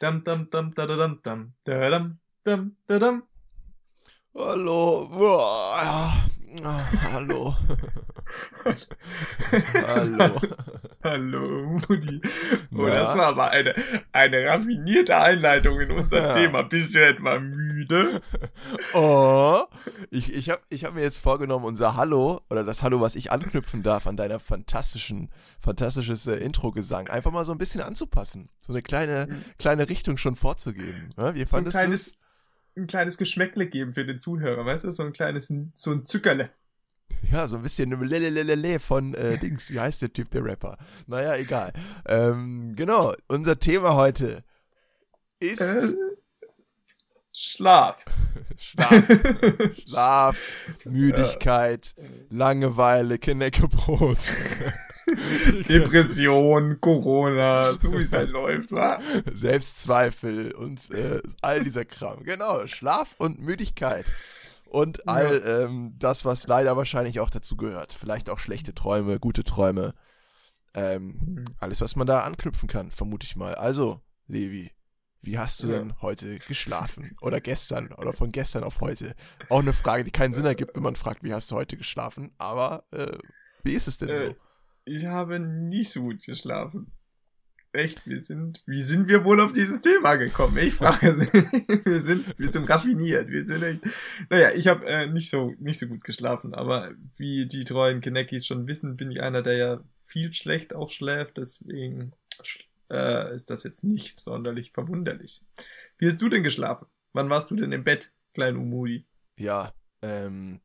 Dam, dam, dam, da, da, dam, dam, da, dam, dam, da, dam. Hallo. Boah. Ah, hallo. hallo. Hallo, Mutti. Oh, das war aber eine, eine raffinierte Einleitung in unser Ja. Thema. Bist du etwa müde? Oh. Ich, ich habe ich hab mir jetzt vorgenommen, unser Hallo oder das Hallo, was ich anknüpfen darf an deiner fantastischen, fantastisches äh, Intro-Gesang, einfach mal so ein bisschen anzupassen. So eine kleine, kleine Richtung schon vorzugeben. Ja, wie So ein kleines? Ein kleines Geschmäckle geben für den Zuhörer, weißt du? So ein kleines, so ein Zückerle. Ja, so ein bisschen Lelelelele von äh, Dings, wie heißt der Typ, der Rapper? Naja, egal. Ähm, genau, unser Thema heute ist Äh, Schlaf. Schlaf. Schlaf, Müdigkeit, Langeweile, Knäckebrot. Depression, Corona, so wie es halt läuft, wa? Selbstzweifel und äh, all dieser Kram. Genau, Schlaf und Müdigkeit. Und all ähm, das, was leider wahrscheinlich auch dazu gehört. Vielleicht auch schlechte Träume, gute Träume. Ähm, alles, was man da anknüpfen kann, vermute ich mal. Also, Levi, wie hast du Ja. denn heute geschlafen? Oder gestern? Oder von gestern auf heute? Auch eine Frage, die keinen Sinn ergibt, wenn man fragt, wie hast du heute geschlafen? Aber äh, wie ist es denn Äh, so? Ich habe nicht so gut geschlafen. Echt, wir sind, wie sind wir wohl auf dieses Thema gekommen? Ich frage es. wir sind, wir sind raffiniert. Wir sind echt, naja, ich habe äh, nicht so, nicht so gut geschlafen, aber wie die treuen Kenneckis schon wissen, bin ich einer, der ja viel schlecht auch schläft, deswegen äh, ist das jetzt nicht sonderlich verwunderlich. Wie hast du denn geschlafen? Wann warst du denn im Bett, klein Umudi? Ja, ähm.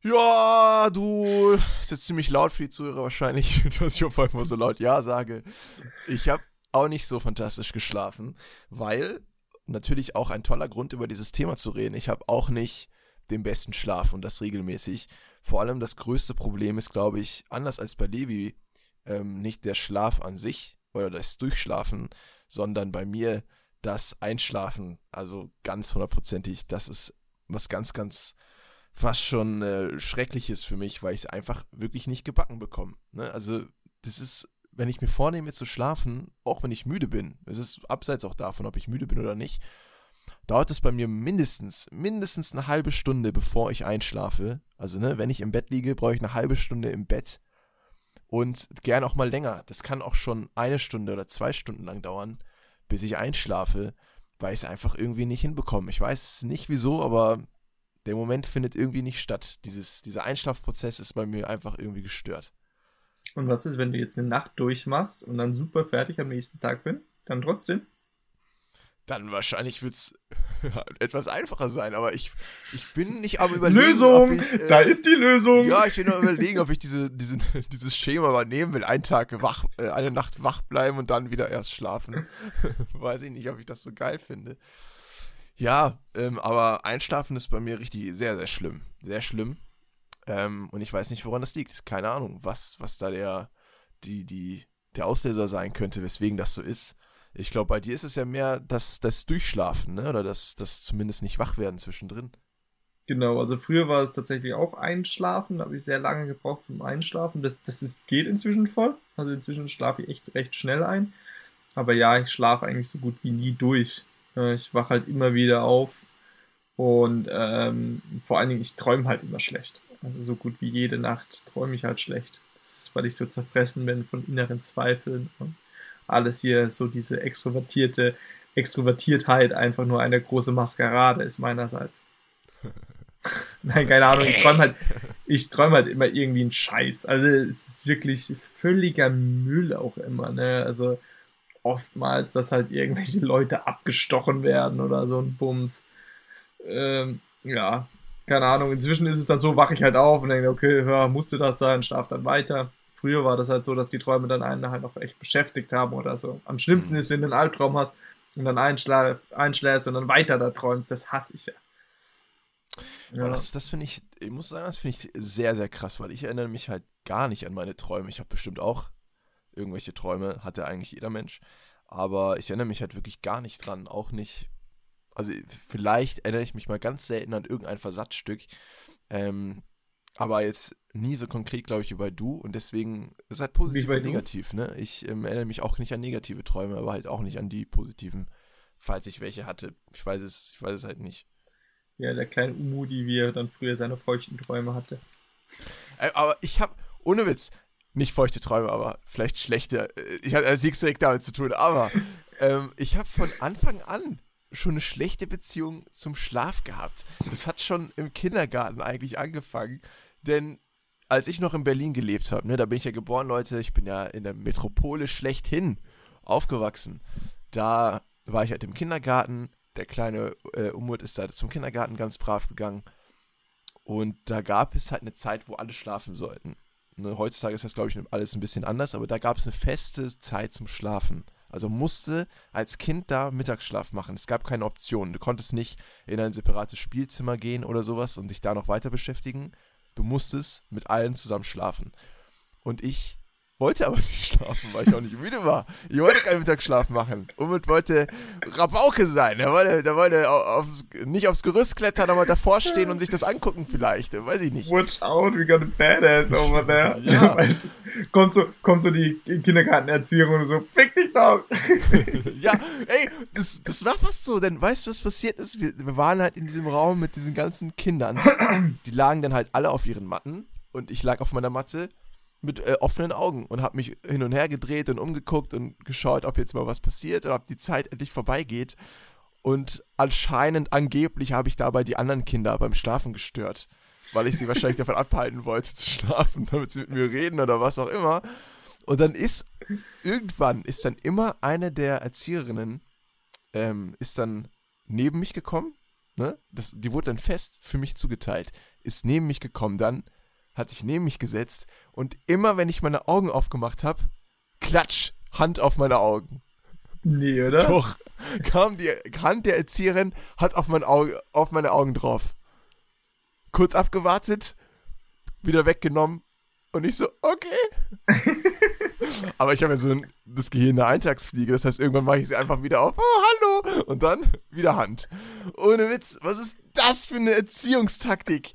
Ja, du. Ist jetzt ziemlich laut für die Zuhörer wahrscheinlich, dass ich auf einmal so laut Ja sage. Ich habe auch nicht so fantastisch geschlafen, weil natürlich auch ein toller Grund, über dieses Thema zu reden. Ich habe auch nicht den besten Schlaf und das regelmäßig. Vor allem das größte Problem ist, glaube ich, anders als bei Levi, ähm, nicht der Schlaf an sich oder das Durchschlafen, sondern bei mir das Einschlafen. Also ganz hundertprozentig, das ist was ganz, ganz fast schon äh, Schreckliches für mich, weil ich es einfach wirklich nicht gebacken bekomme. Ne? Also das ist, wenn ich mir vornehme zu schlafen, auch wenn ich müde bin, es ist abseits auch davon, ob ich müde bin oder nicht, dauert es bei mir mindestens, mindestens eine halbe Stunde, bevor ich einschlafe. Also, ne, wenn ich im Bett liege, brauche ich eine halbe Stunde im Bett. Und gern auch mal länger. Das kann auch schon eine Stunde oder zwei Stunden lang dauern, bis ich einschlafe, weil ich es einfach irgendwie nicht hinbekomme. Ich weiß nicht wieso, aber der Moment findet irgendwie nicht statt. Dieses, dieser Einschlafprozess ist bei mir einfach irgendwie gestört. Und was ist, wenn du jetzt eine Nacht durchmachst und dann super fertig am nächsten Tag bin? Dann trotzdem? Dann wahrscheinlich wird es etwas einfacher sein, aber ich, ich bin nicht am überlegen, Lösung! ich, äh, da ist die Lösung! Ja, ich bin nur überlegen, ob ich diese, diese, dieses Schema übernehmen will. Einen Tag wach, äh, eine Nacht wach bleiben und dann wieder erst schlafen. Weiß ich nicht, ob ich das so geil finde. Ja, ähm, aber Einschlafen ist bei mir richtig sehr, sehr schlimm. Sehr schlimm. Ähm, und ich weiß nicht, woran das liegt. Keine Ahnung, was, was da der, die, die, der Auslöser sein könnte, weswegen das so ist. Ich glaube, bei dir ist es ja mehr das, das Durchschlafen, ne? Oder das, das zumindest nicht wach werden zwischendrin. Genau, also früher war es tatsächlich auch Einschlafen, da habe ich sehr lange gebraucht zum Einschlafen. Das, das ist, geht inzwischen voll. Also inzwischen schlafe ich echt recht schnell ein. Aber ja, ich schlafe eigentlich so gut wie nie durch. Äh, Ich wache halt immer wieder auf und ähm, vor allen Dingen, ich träume halt immer schlecht. Also so gut wie jede Nacht träume ich halt schlecht. Das ist, weil ich so zerfressen bin von inneren Zweifeln und alles hier so diese extrovertierte Extrovertiertheit einfach nur eine große Maskerade ist meinerseits. Nein, keine Ahnung, ich träume halt, ich halt immer irgendwie einen Scheiß. Also es ist wirklich völliger Müll auch immer, ne? Also oftmals, dass halt irgendwelche Leute abgestochen werden oder so ein Bums. Ähm, ja, keine Ahnung. Inzwischen ist es dann so, wache ich halt auf und denke, okay, hör, musste das sein, schlaf dann weiter. Früher war das halt so, dass die Träume dann einen halt auch echt beschäftigt haben oder so. Am schlimmsten ist, wenn du einen Albtraum hast und dann einschla einschläfst und dann weiter da träumst. Das hasse ich ja. Ja. Das, das finde ich, ich muss sagen, das finde ich sehr, sehr krass, weil ich erinnere mich halt gar nicht an meine Träume. Ich habe bestimmt auch irgendwelche Träume, hatte eigentlich jeder Mensch. Aber ich erinnere mich halt wirklich gar nicht dran. Auch nicht, also vielleicht erinnere ich mich mal ganz selten an irgendein Versatzstück. Ähm, aber jetzt nie so konkret, glaube ich, wie bei du und deswegen ist halt positiv und negativ. Ne? Ich ähm, erinnere mich auch nicht an negative Träume, aber halt auch nicht an die positiven, falls ich welche hatte. Ich weiß es, ich weiß es halt nicht. Ja, der kleine Umudi, wie er dann früher seine feuchten Träume hatte. Aber ich habe, ohne Witz, nicht feuchte Träume, aber vielleicht schlechte. Äh, ich hatte nichts direkt damit zu tun, aber ähm, ich habe von Anfang an schon eine schlechte Beziehung zum Schlaf gehabt. Das hat schon im Kindergarten eigentlich angefangen, denn als ich noch in Berlin gelebt habe, ne, da bin ich ja geboren, Leute, ich bin ja in der Metropole schlechthin aufgewachsen. Da war ich halt im Kindergarten, der kleine äh, Umut ist da zum Kindergarten ganz brav gegangen. Und da gab es halt eine Zeit, wo alle schlafen sollten. Ne, heutzutage ist das, glaube ich, alles ein bisschen anders, aber da gab es eine feste Zeit zum Schlafen. Also musste als Kind da Mittagsschlaf machen. Es gab keine Option. Du konntest nicht in ein separates Spielzimmer gehen oder sowas und dich da noch weiter beschäftigen. Du musstest mit allen zusammen schlafen. Und ich wollte aber nicht schlafen, weil ich auch nicht müde war. Ich wollte keinen Mittagsschlaf machen. Umut wollte Rabauke sein. Er wollte, der wollte aufs, nicht aufs Gerüst klettern, aber davor stehen und sich das angucken vielleicht. Weiß ich nicht. Watch out, we got a badass over there. Ja. Weißt du, kommt, so, kommt so die Kindergartenerzieherin und so, fick dich doch. ja, ey, das, das war fast so, denn weißt du, was passiert ist? Wir, wir waren halt in diesem Raum mit diesen ganzen Kindern. Die lagen dann halt alle auf ihren Matten und ich lag auf meiner Matte mit äh, offenen Augen und habe mich hin und her gedreht und umgeguckt und geschaut, ob jetzt mal was passiert oder ob die Zeit endlich vorbeigeht. Und anscheinend, angeblich, habe ich dabei die anderen Kinder beim Schlafen gestört, weil ich sie wahrscheinlich davon abhalten wollte zu schlafen, damit sie mit mir reden oder was auch immer. Und dann ist irgendwann ist dann immer eine der Erzieherinnen ähm, ist dann neben mich gekommen. Ne? Das, die wurde dann fest für mich zugeteilt. Ist neben mich gekommen dann hat sich neben mich gesetzt und immer wenn ich meine Augen aufgemacht habe, klatsch, Hand auf meine Augen. Nee, oder? Doch. Kam die Hand der Erzieherin, hat auf, mein Auge, auf meine Augen drauf. Kurz abgewartet, wieder weggenommen und ich so, okay. Aber ich habe ja so ein, das Gehirn der Eintagsfliege, das heißt, irgendwann mache ich sie einfach wieder auf. Oh, hallo! Und dann wieder Hand. Ohne Witz, was ist das für eine Erziehungstaktik?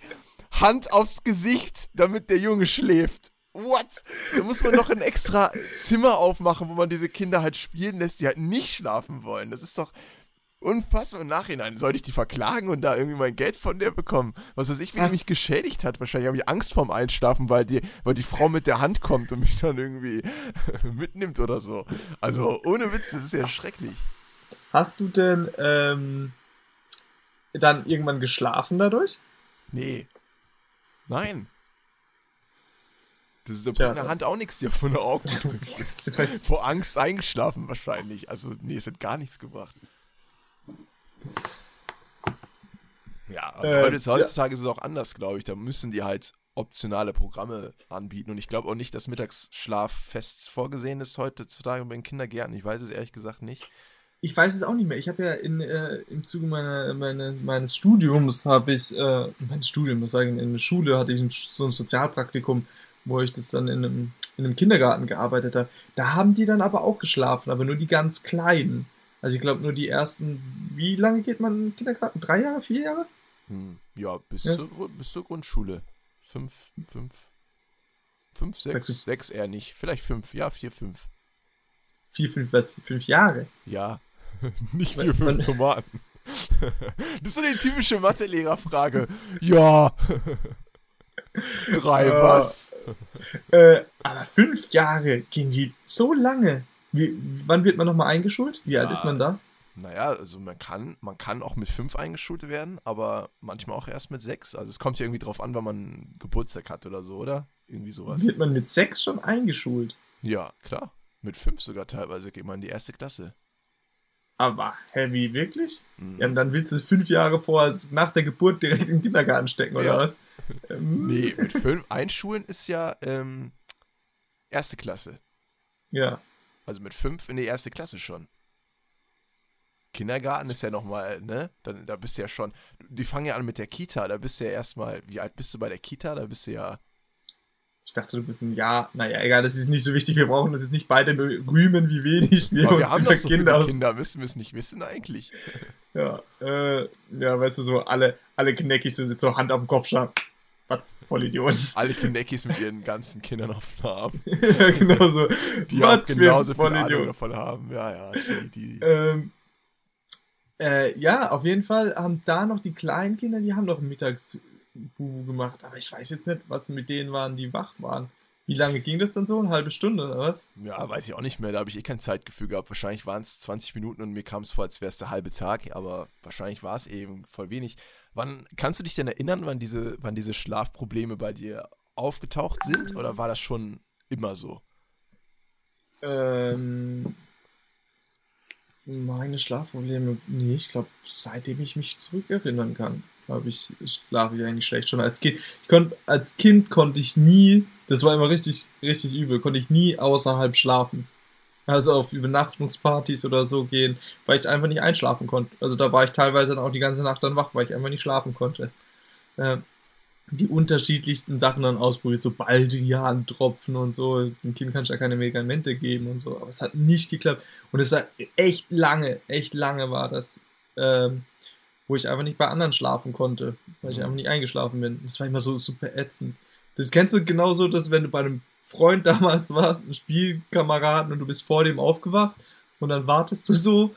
Hand aufs Gesicht, damit der Junge schläft. What? Da muss man noch ein extra Zimmer aufmachen, wo man diese Kinder halt spielen lässt, die halt nicht schlafen wollen. Das ist doch unfassbar im Nachhinein. Sollte ich die verklagen und da irgendwie mein Geld von der bekommen? Was weiß ich, wie die mich geschädigt hat. Wahrscheinlich habe ich Angst vorm Einschlafen, weil die, weil die Frau mit der Hand kommt und mich dann irgendwie mitnimmt oder so. Also ohne Witz, das ist ja schrecklich. Hast du denn ähm, dann irgendwann geschlafen dadurch? Nee. Nein. Das ist ja in der Hand auch nichts dir von der Augen. Vor Angst eingeschlafen wahrscheinlich. Also, nee, es hat gar nichts gebracht. Ja, also äh, heutzutage ja. ist es auch anders, glaube ich. Da müssen die halt optionale Programme anbieten. Und ich glaube auch nicht, dass Mittagsschlaf fest vorgesehen ist heutzutage bei den Kindergärten. Ich weiß es ehrlich gesagt nicht ich weiß es auch nicht mehr. Ich habe ja in, äh, im Zuge meiner, meine, meines Studiums habe ich, äh, mein Studium, muss sagen, in der Schule hatte ich ein, so ein Sozialpraktikum, wo ich das dann in einem, in einem Kindergarten gearbeitet habe. Da haben die dann aber auch geschlafen, aber nur die ganz Kleinen. Also ich glaube nur die ersten, wie lange geht man in den Kindergarten? Drei Jahre, vier Jahre? Hm, ja, bis, ja. Zur, bis zur Grundschule. Fünf, fünf, fünf, sechs, sechs, sechs eher nicht. Vielleicht fünf, ja, vier, fünf. Vier, fünf, was? Fünf Jahre? Ja, Nicht vier, fünf Tomaten. Das ist so eine typische Mathe-Lehrerfrage. Ja. Drei, was? Äh, aber fünf Jahre gehen die so lange. Wie, wann wird man nochmal eingeschult? Wie ja, alt ist man da? Naja, also man kann, man kann auch mit fünf eingeschult werden, aber manchmal auch erst mit sechs. Also es kommt ja irgendwie drauf an, wann man Geburtstag hat oder so, oder? Irgendwie sowas. Wird man mit sechs schon eingeschult? Ja, klar. Mit fünf sogar teilweise geht man in die erste Klasse. Aber heavy, wirklich? Mhm. Ja, und dann willst du es fünf Jahre vor, nach der Geburt direkt in den Kindergarten stecken, oder ja. was? Ähm. Nee, mit fünf Einschulen ist ja ähm, erste Klasse. Ja. Also mit fünf in die erste Klasse schon. Kindergarten ist ja nochmal, ne? Da, da bist du ja schon. Die fangen ja an mit der Kita, da bist du ja erstmal, wie alt bist du bei der Kita? Da bist du ja ich dachte, du bist ein Ja. Naja, egal, das ist nicht so wichtig. Wir brauchen uns jetzt nicht beide rühmen, wie wenig wir Aber uns wir haben doch so Kinder, viele Kinder. Müssen wir es nicht wissen eigentlich? Ja, äh, ja, weißt du, so alle, alle Kneckis so, so Hand auf dem Kopf schauen. Was Vollidioten. Alle Kineckies mit ihren ganzen Kindern auf dem Arm. ja, genau so. Die auch genauso viel. Ahnung davon haben. Ja, ja. Die, die, Ähm, äh, ja, auf jeden Fall haben da noch die kleinen Kinder, die haben noch Mittagsbubu gemacht. Aber ich weiß jetzt nicht, was mit denen waren, die wach waren. Wie lange ging das dann so? Eine halbe Stunde oder was? ja, weiß ich auch nicht mehr. Da habe ich eh kein Zeitgefühl gehabt. Wahrscheinlich waren es 20 Minuten und mir kam es vor, als wäre es der halbe Tag. Aber wahrscheinlich war es eben voll wenig. Wann kannst du dich denn erinnern, wann diese, wann diese Schlafprobleme bei dir aufgetaucht sind? Oder war das schon immer so? Ähm, meine Schlafprobleme, nee, ich glaube, seitdem ich mich zurückerinnern kann, habe ich, schlafe ich eigentlich schlecht schon als Kind. Ich konnte, als Kind konnte ich nie, das war immer richtig, richtig übel, konnte ich nie außerhalb schlafen. Also auf Übernachtungspartys oder so gehen, weil ich einfach nicht einschlafen konnte. Also da war ich teilweise dann auch die ganze Nacht dann wach, weil ich einfach nicht schlafen konnte. Ähm, die unterschiedlichsten Sachen dann ausprobiert, so Baldrian-Tropfen und so. Dem Kind kannst du ja keine Medikamente geben und so, aber es hat nicht geklappt. Und es war echt lange, echt lange war das, ähm, wo ich einfach nicht bei anderen schlafen konnte, weil ich Mhm. einfach nicht eingeschlafen bin. Das war immer so super ätzend. Das kennst du genauso, dass wenn du bei einem Freund damals warst, ein Spielkameraden und du bist vor dem aufgewacht und dann wartest du so,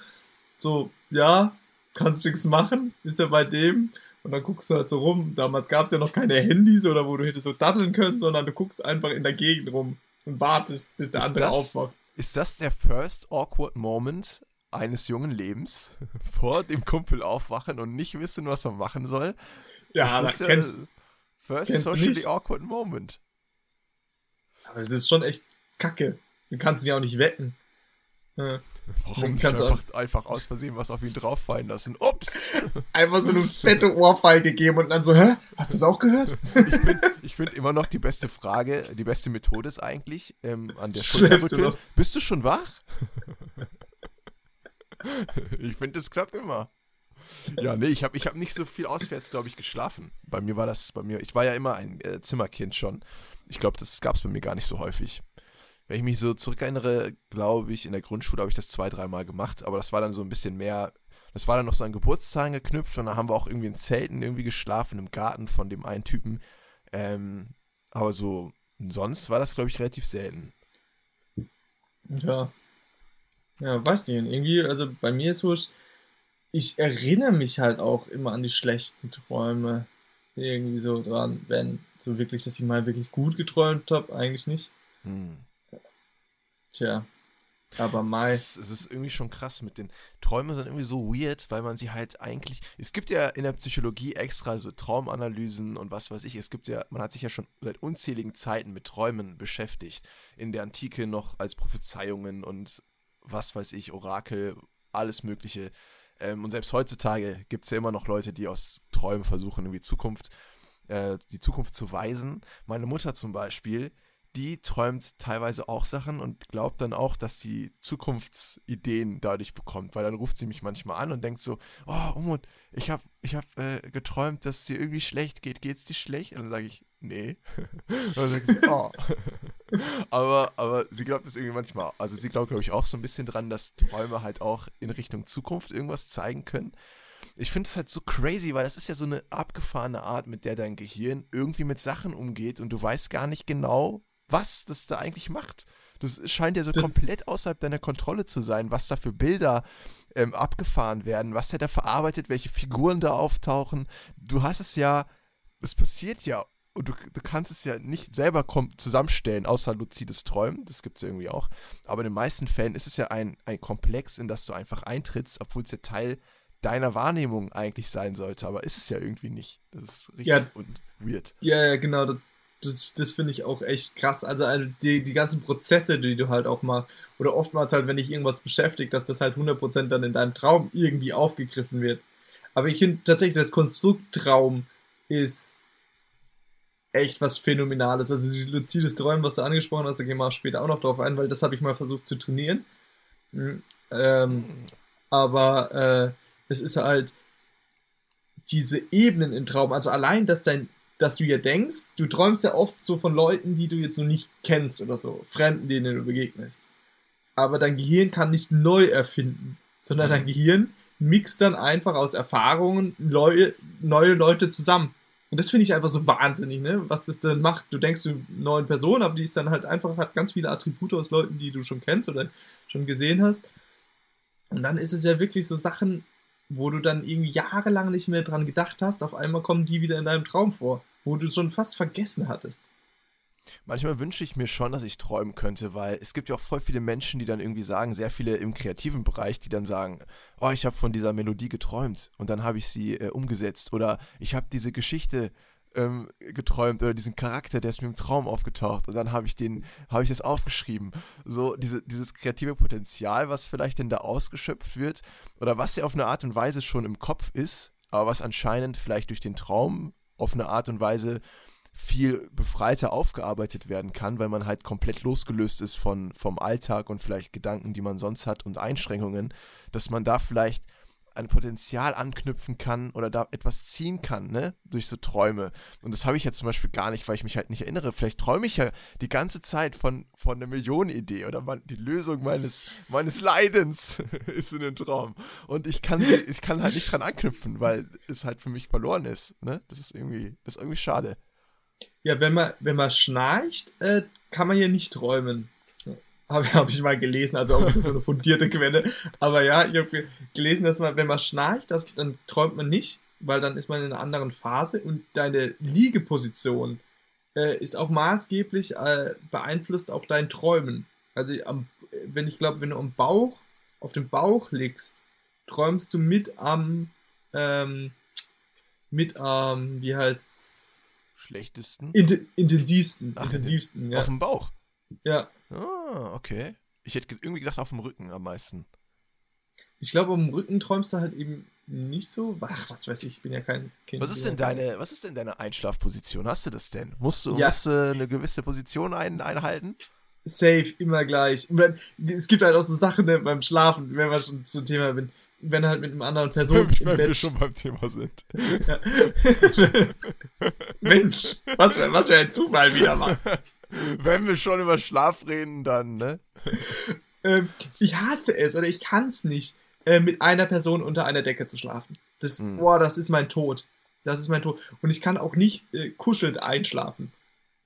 so, ja, kannst nichts machen, ist er bei dem und dann guckst du halt so rum. Damals gab es ja noch keine Handys oder wo du hättest so daddeln können, sondern du guckst einfach in der Gegend rum und wartest, bis der Ist andere das- aufwacht. Ist das der first awkward moment eines jungen Lebens? Vor dem Kumpel aufwachen und nicht wissen, was man machen soll? Ja, ist das der kennst, first kennst socially nicht? awkward moment? aber das ist schon echt kacke. Du kannst ihn ja auch nicht wecken. Ja. Warum nicht kannst du einfach, einfach aus Versehen was auf ihn drauffallen lassen? Ups! Einfach so eine fette Ohrfeige geben und dann so, hä? Hast du es auch gehört? Ich finde find immer noch die beste Frage, die beste Methode ist eigentlich ähm, an der noch? Bist du schon wach? ich finde, es klappt immer. Ja, nee, ich habe ich hab nicht so viel auswärts, glaube ich, geschlafen. Bei mir war das, bei mir, ich war ja immer ein äh, Zimmerkind schon. Ich glaube, das gab es bei mir gar nicht so häufig. Wenn ich mich so zurückerinnere, glaube ich, in der Grundschule habe ich das zwei, dreimal gemacht, aber das war dann so ein bisschen mehr, das war dann noch so an Geburtstagen geknüpft und dann haben wir auch irgendwie in Zelten irgendwie geschlafen, im Garten von dem einen Typen. Ähm, aber so, sonst war das, glaube ich, relativ selten. Ja. Ja, weiß nicht. Irgendwie, also bei mir ist so, ich- ich erinnere mich halt auch immer an die schlechten Träume. Irgendwie so dran, wenn so wirklich, dass ich mal wirklich gut geträumt habe, eigentlich nicht. Hm. Tja. Aber Mai. Es, es ist irgendwie schon krass mit den Träumen sind irgendwie so weird, weil man sie halt eigentlich. Es gibt ja in der Psychologie extra so Traumanalysen und was weiß ich. Es gibt ja, man hat sich ja schon seit unzähligen Zeiten mit Träumen beschäftigt. In der Antike noch als Prophezeiungen und was weiß ich, Orakel, alles Mögliche. Ähm, und selbst heutzutage gibt es ja immer noch Leute, die aus Träumen versuchen, irgendwie Zukunft, äh, die Zukunft zu weisen. Meine Mutter zum Beispiel, die träumt teilweise auch Sachen und glaubt dann auch, dass sie Zukunftsideen dadurch bekommt, weil dann ruft sie mich manchmal an und denkt so, oh Umut, ich habe ich hab, äh, geträumt, dass es dir irgendwie schlecht geht, geht's dir schlecht? Und dann sage ich, nee. Und dann sagt sie, oh. aber, aber sie glaubt es irgendwie manchmal, also sie glaubt, glaube ich, auch so ein bisschen dran, dass Träume halt auch in Richtung Zukunft irgendwas zeigen können. Ich finde es halt so crazy, weil das ist ja so eine abgefahrene Art, mit der dein Gehirn irgendwie mit Sachen umgeht und du weißt gar nicht genau, was das da eigentlich macht. Das scheint ja so Das- komplett außerhalb deiner Kontrolle zu sein, was da für Bilder ähm, abgefahren werden, was der da verarbeitet, welche Figuren da auftauchen. Du hast es ja, es passiert ja und du, du kannst es ja nicht selber zusammenstellen, außer luzides Träumen, das gibt es ja irgendwie auch. Aber in den meisten Fällen ist es ja ein, ein Komplex, in das du einfach eintrittst, obwohl es ja Teil deiner Wahrnehmung eigentlich sein sollte, aber ist es ja irgendwie nicht. Das ist richtig Ja. und weird. Ja, ja, genau. Das, das, das finde ich auch echt krass. Also, also die, die ganzen Prozesse, die du halt auch machst, oder oftmals halt, wenn dich irgendwas beschäftigt, dass das halt 100% dann in deinem Traum irgendwie aufgegriffen wird. Aber ich finde tatsächlich, das Konstrukt Traum ist echt was Phänomenales. Also, dieses luzides Träumen, was du angesprochen hast, da gehen wir später auch noch drauf ein, weil das habe ich mal versucht zu trainieren. Mhm. Ähm, aber äh, es ist halt diese Ebenen im Traum, also allein, dass dein, dass du ja denkst, du träumst ja oft so von Leuten, die du jetzt noch nicht kennst oder so, Fremden, denen du begegnest. Aber dein Gehirn kann nicht neu erfinden, sondern dein Gehirn mixt dann einfach aus Erfahrungen neue, neue Leute zusammen. Und das finde ich einfach so wahnsinnig, ne? Was das denn macht. Du denkst, du eine neue Person, aber die ist dann halt einfach, hat ganz viele Attribute aus Leuten, die du schon kennst oder schon gesehen hast. Und dann ist es ja wirklich so Sachen, wo du dann irgendwie jahrelang nicht mehr dran gedacht hast, auf einmal kommen die wieder in deinem Traum vor, wo du schon fast vergessen hattest. Manchmal wünsche ich mir schon, dass ich träumen könnte, weil es gibt ja auch voll viele Menschen, die dann irgendwie sagen, sehr viele im kreativen Bereich, die dann sagen, oh, ich habe von dieser Melodie geträumt und dann habe ich sie äh, umgesetzt oder ich habe diese Geschichte ähm, geträumt oder diesen Charakter, der ist mir im Traum aufgetaucht und dann habe ich den, habe ich das aufgeschrieben. So diese, dieses kreative Potenzial, was vielleicht denn da ausgeschöpft wird oder was ja auf eine Art und Weise schon im Kopf ist, aber was anscheinend vielleicht durch den Traum auf eine Art und Weise viel befreiter aufgearbeitet werden kann, weil man halt komplett losgelöst ist von, vom Alltag und vielleicht Gedanken, die man sonst hat und Einschränkungen, dass man da vielleicht ein Potenzial anknüpfen kann oder da etwas ziehen kann, ne, durch so Träume. Und das habe ich jetzt zum Beispiel gar nicht, weil ich mich halt nicht erinnere. Vielleicht träume ich ja die ganze Zeit von, von einer Millionenidee oder man, die Lösung meines, meines Leidens ist in den Traum. Und ich kann sie, ich kann halt nicht dran anknüpfen, weil es halt für mich verloren ist, ne. Das ist irgendwie, das ist irgendwie schade. Ja, wenn man, wenn man schnarcht, äh, kann man ja nicht träumen. Habe hab ich mal gelesen, also auch so eine fundierte Quelle. Aber ja, ich habe gelesen, dass man, wenn man schnarcht, das, dann träumt man nicht, weil dann ist man in einer anderen Phase und deine Liegeposition äh, ist auch maßgeblich äh, beeinflusst auf dein Träumen. Also am, wenn ich glaube, wenn du am Bauch, auf dem Bauch liegst, träumst du mit am, ähm, mit am, wie heißt's, schlechtesten? Int intensivsten. Ach, intensivsten, ja. Auf dem Bauch? Ja. Ah, okay. Ich hätte irgendwie gedacht, auf dem Rücken am meisten. Ich glaube, am Rücken träumst du halt eben nicht so. Ach, was weiß ich, ich bin ja kein Kind. Was ist denn deine, was ist denn deine Einschlafposition? Hast du das denn? Musst du, ja. musst du eine gewisse Position ein, einhalten? Safe, immer gleich. Es gibt halt auch so Sachen ne, beim Schlafen, wenn wir schon zum Thema bin wenn halt mit einem anderen Person wenn, wenn wir schon beim Thema sind. Ja. Mensch, was für, was für ein Zufall wieder mal. Wenn wir schon über Schlaf reden, dann, ne? Ähm, ich hasse es oder ich kann es nicht, äh, mit einer Person unter einer Decke zu schlafen. Das, mhm. boah, das ist mein Tod. Das ist mein Tod. Und ich kann auch nicht äh, kuschelnd einschlafen.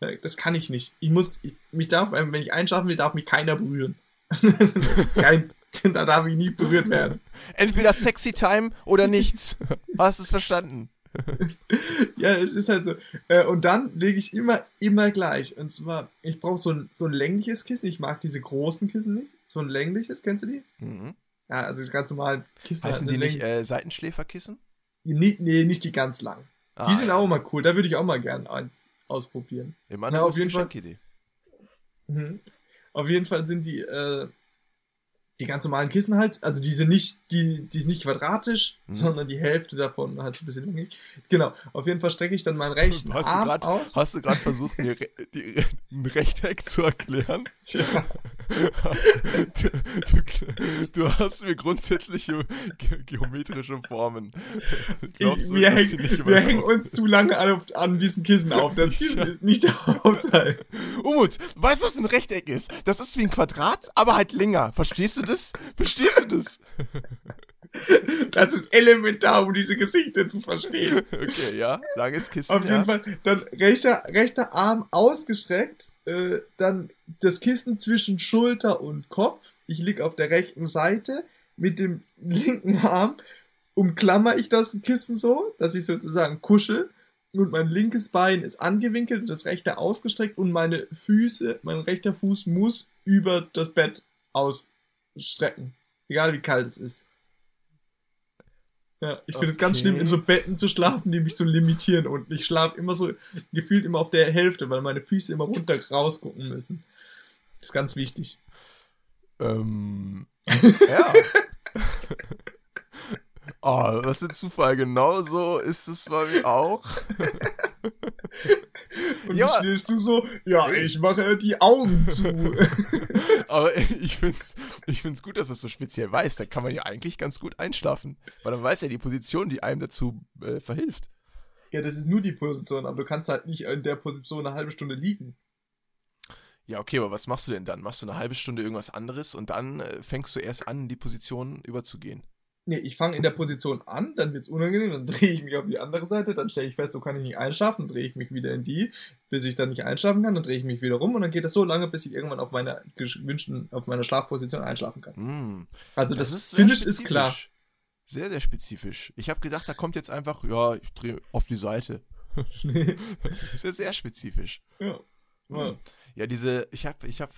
Äh, das kann ich nicht. Ich muss, ich, mich darf, wenn ich einschlafen will, darf mich keiner berühren. das ist kein, da darf ich nie berührt werden. Entweder Sexy Time oder nichts. Hast du es verstanden? ja, es ist halt so. Äh, und dann lege ich immer, immer gleich. Und zwar, ich brauche so ein, so ein längliches Kissen. Ich mag diese großen Kissen nicht. So ein längliches, kennst du die? Mhm. Ja, also ganz normalen Kissen. Heißen halt die nicht äh, Seitenschläferkissen? Nee, nee, nicht die ganz lang. Ah, die sind ja. auch mal cool. Da würde ich auch mal gerne eins ausprobieren. Immer eine auf jeden Fall. Mhm. Auf jeden Fall sind die, äh, die ganz normalen Kissen halt, also die sind nicht, die, die ist nicht quadratisch, mhm. sondern die Hälfte davon halt ein bisschen länglich. Genau, auf jeden Fall strecke ich dann meinen rechten hast Arm grad, aus. Hast du gerade versucht, mir re ein Rechteck zu erklären? Ja. Du, du, du, hast mir grundsätzliche ge geometrische Formen. Ich, wir, häng, wir hängen uns zu lange an, an, diesem Kissen auf. Das Kissen ist nicht der Hauptteil. Umut, weißt du, was ein Rechteck ist? Das ist wie ein Quadrat, aber halt länger. Verstehst du das? Verstehst du das? Das ist elementar, um diese Geschichte zu verstehen. Okay, ja. Langes Kissen. Auf jeden ja. Fall. Dann rechter, rechter Arm ausgestreckt. Äh, dann das Kissen zwischen Schulter und Kopf. Ich liege auf der rechten Seite. Mit dem linken Arm umklammer ich das Kissen so, dass ich sozusagen kuschel. Und mein linkes Bein ist angewinkelt und das rechte ausgestreckt. Und meine Füße, mein rechter Fuß muss über das Bett ausstrecken. Egal wie kalt es ist. Ja, ich finde okay. es ganz schlimm, in so Betten zu schlafen, die mich so limitieren. Und ich schlafe immer so, gefühlt immer auf der Hälfte, weil meine Füße immer runter rausgucken müssen. Das ist ganz wichtig. Ähm. Ja. Oh, was für ein Zufall. Genauso ist es bei mir auch. Und ja. stehst du so? Ja, ich mache die Augen zu. Aber ich find's, ich find's gut, dass du es so speziell weißt. Da kann man ja eigentlich ganz gut einschlafen. Weil dann weiß ja die Position, die einem dazu äh, verhilft. Ja, das ist nur die Position, aber du kannst halt nicht in der Position eine halbe Stunde liegen. Ja, okay, aber was machst du denn dann? Machst du eine halbe Stunde irgendwas anderes und dann äh, fängst du erst an, in die Position überzugehen? Nee, ich fange in der Position an, dann wird's unangenehm, dann drehe ich mich auf die andere Seite, dann stelle ich fest, so kann ich nicht einschlafen, dann drehe ich mich wieder in die, bis ich dann nicht einschlafen kann, dann drehe ich mich wieder rum und dann geht das so lange, bis ich irgendwann auf meiner gewünschten, auf meiner Schlafposition einschlafen kann. Mm. Also das, ist sehr Finish ist klar. Sehr, sehr spezifisch. Ich habe gedacht, da kommt jetzt einfach, ja, ich drehe auf die Seite. Das ist ja sehr spezifisch. ja. Ja. Ja, diese, ich habe, ich habe,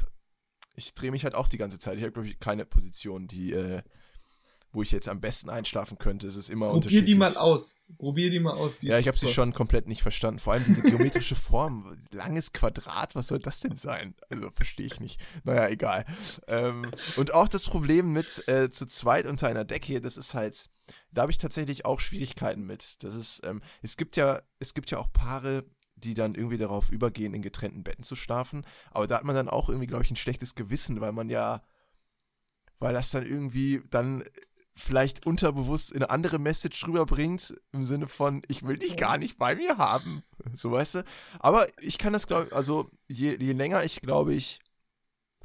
ich drehe mich halt auch die ganze Zeit. Ich habe, glaube ich, keine Position, die, äh, wo ich jetzt am besten einschlafen könnte. Es ist immer Probier unterschiedlich. die mal aus. Probier die mal aus. Die Ja, ich habe sie schon komplett nicht verstanden. Vor allem diese geometrische Form, langes Quadrat, was soll das denn sein? Also verstehe ich nicht. Naja, egal. Ähm, und auch das Problem mit äh, zu zweit unter einer Decke, das ist halt, da habe ich tatsächlich auch Schwierigkeiten mit. Das ist, ähm, es gibt ja, es gibt ja auch Paare, die dann irgendwie darauf übergehen, in getrennten Betten zu schlafen. Aber da hat man dann auch irgendwie, glaube ich, ein schlechtes Gewissen, weil man ja, weil das dann irgendwie dann vielleicht unterbewusst eine andere Message rüberbringt, im Sinne von, ich will dich gar nicht bei mir haben. So weißt du. Aber ich kann das, glaube also je, je länger ich, glaube ich,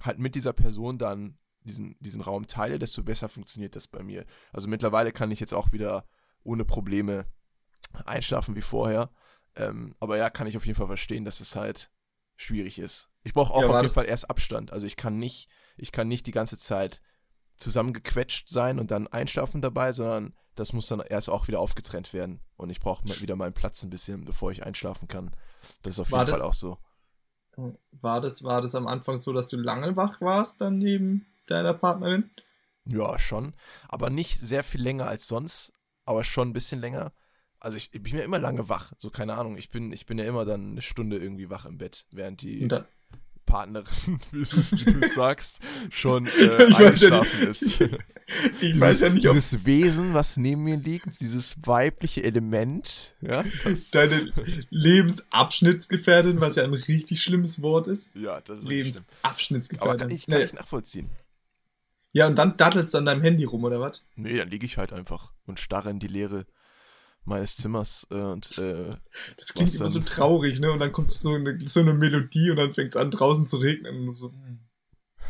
halt mit dieser Person dann diesen, diesen Raum teile, desto besser funktioniert das bei mir. Also mittlerweile kann ich jetzt auch wieder ohne Probleme einschlafen wie vorher. Ähm, aber ja, kann ich auf jeden Fall verstehen, dass es halt schwierig ist. Ich brauche auch Ja, auf jeden Fall erst Abstand. Also ich kann nicht, ich kann nicht die ganze Zeit zusammengequetscht sein und dann einschlafen dabei, sondern das muss dann erst auch wieder aufgetrennt werden. Und ich brauche wieder meinen Platz ein bisschen, bevor ich einschlafen kann. Das ist auf War jeden das- Fall auch so. War das, war das am Anfang so, dass du lange wach warst dann neben deiner Partnerin? Ja, schon. Aber nicht sehr viel länger als sonst, aber schon ein bisschen länger. Also ich, ich bin ja immer lange wach. So, keine Ahnung. Ich bin, ich bin ja immer dann eine Stunde irgendwie wach im Bett, während die Und dann, Partnerin, wie du es sagst, schon äh, Ich weiß ja eingeschlafen ist. ich dieses, weiß ja nicht, ob dieses Wesen, was neben mir liegt, dieses weibliche Element, ja, deine Lebensabschnittsgefährtin, was ja ein richtig schlimmes Wort ist. ja, das ist schlimm. Aber kann ich, kann Nee. ich nachvollziehen. Ja, und dann dattelst du an deinem Handy rum, oder was? Nee, dann liege ich halt einfach und starre in die Leere meines Zimmers äh, und äh, Das klingt immer dann? so traurig, ne? Und dann kommt so eine, so eine Melodie und dann fängt es an draußen zu regnen und so.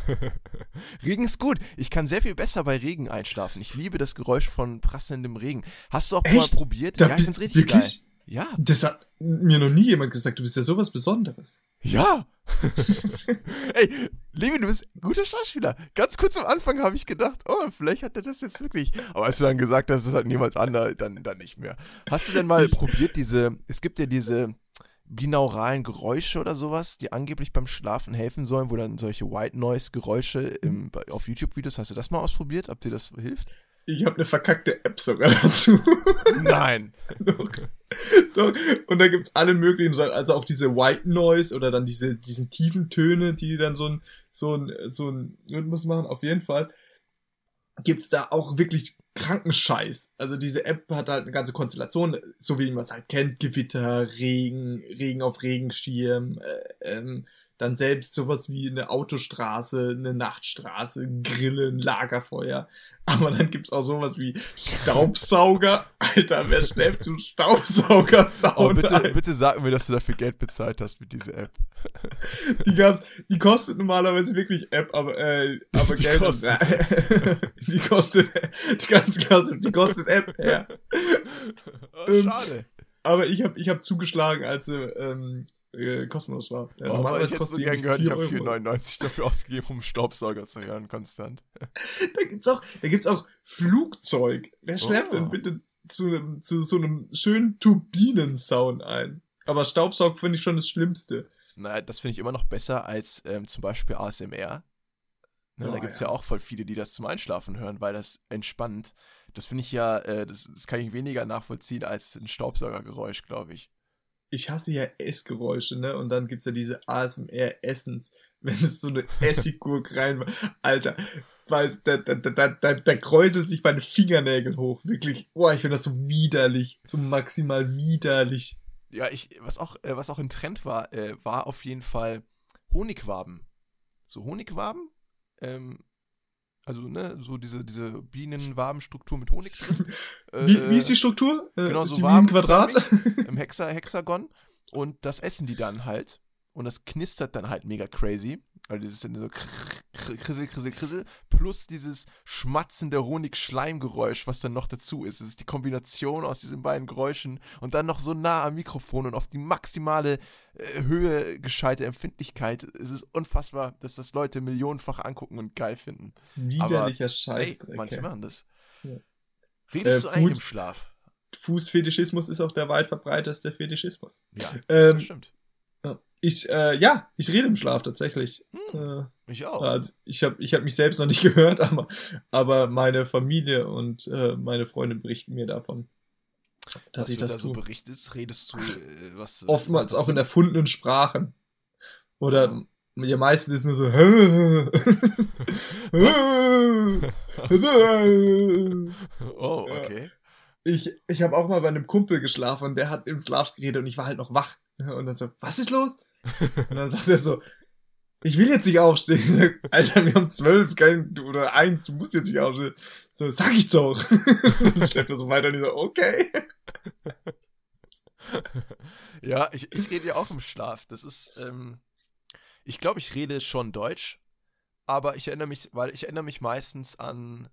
Regen ist gut. Ich kann sehr viel besser bei Regen einschlafen. Ich liebe das Geräusch von prasselndem Regen. Hast du auch mal Echt? probiert? Da ja, ich find's richtig wirklich? geil. Ja. Das hat mir noch nie jemand gesagt, du bist ja sowas Besonderes. Ja. Ey, Levi, du bist ein guter Schauspieler. Ganz kurz am Anfang habe ich gedacht, oh, vielleicht hat er das jetzt wirklich. Aber als du dann gesagt hast, das hat niemals anders, dann, dann nicht mehr. Hast du denn mal probiert, diese, es gibt ja diese binauralen Geräusche oder sowas, die angeblich beim Schlafen helfen sollen, wo dann solche White Noise Geräusche im, bei- auf YouTube-Videos, hast du das mal ausprobiert, ob dir das hilft? Ich habe eine verkackte App sogar dazu. Nein. Doch. Doch. Und da gibt's alle möglichen, Sachen, also auch diese White Noise oder dann diese, diesen tiefen Töne, die dann so ein, so ein, so ein Rhythmus machen. Auf jeden Fall gibt's da auch wirklich kranken Scheiß. Also diese App hat halt eine ganze Konstellation, so wie man es halt kennt, Gewitter, Regen, Regen auf Regenschirm, äh, ähm, dann selbst sowas wie eine Autostraße, eine Nachtstraße, Grillen, Lagerfeuer. Aber dann gibt's auch sowas wie Staubsauger. Alter, wer schläft zu Oh, Staubsauger-Sound? bitte, ein? bitte sag mir, dass du dafür Geld bezahlt hast mit dieser App. Die, gab's, die kostet normalerweise wirklich App, aber, äh, aber Die Geld. kostet. die kostet, die ganz klasse, die kostet App, ja. Oh, Ähm, schade. Aber ich habe ich hab zugeschlagen, als sie ähm, äh, kostenlos war. Ja, Oh, Mann, ich hätte so gern gehört, ich 4 habe Euro. 4,99 dafür ausgegeben, um Staubsauger zu hören, konstant. Da gibt's auch, da gibt's auch Flugzeug. Wer schläft Oh. denn bitte zu, zu so einem schönen Turbinensound ein? Aber Staubsaug finde ich schon das Schlimmste. Naja, das finde ich immer noch besser als ähm, zum Beispiel ASMR. Ne, Oh, da gibt es ja. ja. auch voll viele, die das zum Einschlafen hören, weil das entspannt. Das finde ich ja, äh, das, das kann ich weniger nachvollziehen als ein Staubsaugergeräusch, glaube ich. Ich hasse ja Essgeräusche, ne? Und dann gibt's ja diese ASMR-Essens. Wenn es so eine Essiggurke rein Alter, weiß, da, da, da, da, da kräuselt sich meine Fingernägel hoch. Wirklich. Boah, ich finde das so widerlich. So maximal widerlich. Ja, ich, was auch, äh, was auch ein Trend war, äh, war auf jeden Fall Honigwaben. So Honigwaben, ähm, also, ne, so diese, diese Bienenwabenstruktur mit Honig drin. Wie, Äh, wie ist die Struktur? Äh, genau so warm, Quadrat? im Hexa Hexagon und das essen die dann halt. Und das knistert dann halt mega crazy. Weil dieses dann so krissel, krissel, krissel, plus dieses schmatzende Honig-Schleimgeräusch, was dann noch dazu ist. Es ist die Kombination aus diesen beiden Geräuschen und dann noch so nah am Mikrofon und auf die maximale äh, Höhe gescheite Empfindlichkeit. Es ist unfassbar, dass das Leute millionenfach angucken und geil finden. Widerlicher Scheiß. Manche machen das. Ja. Redest äh, du eigentlich im Schlaf? Fußfetischismus ist auch der weit verbreitetste Fetischismus. Ja, das ähm, stimmt. Ich, äh, ja, ich rede im Schlaf tatsächlich. Hm, äh, ich auch. Also ich habe ich hab mich selbst noch nicht gehört, aber, aber meine Familie und äh, meine Freunde berichten mir davon. Dass was ich das da so berichtest, redest du äh, was? Oftmals was auch in erfundenen Sprachen. Oder ja. ja meistens ist nur so. oh, okay. Ich, ich habe auch mal bei einem Kumpel geschlafen und der hat im Schlaf geredet und ich war halt noch wach. Und dann so, was ist los? Und dann sagt er so, ich will jetzt nicht aufstehen. Ich sag, Alter, wir haben zwölf kein, oder eins, du musst jetzt nicht aufstehen. So, sag ich doch. Und dann schleppt er so weiter und ich so, okay. Ja, ich, ich rede ja auch im Schlaf. Das ist, ähm, ich glaube, ich rede schon Deutsch, aber ich erinnere mich, weil ich erinnere mich meistens an,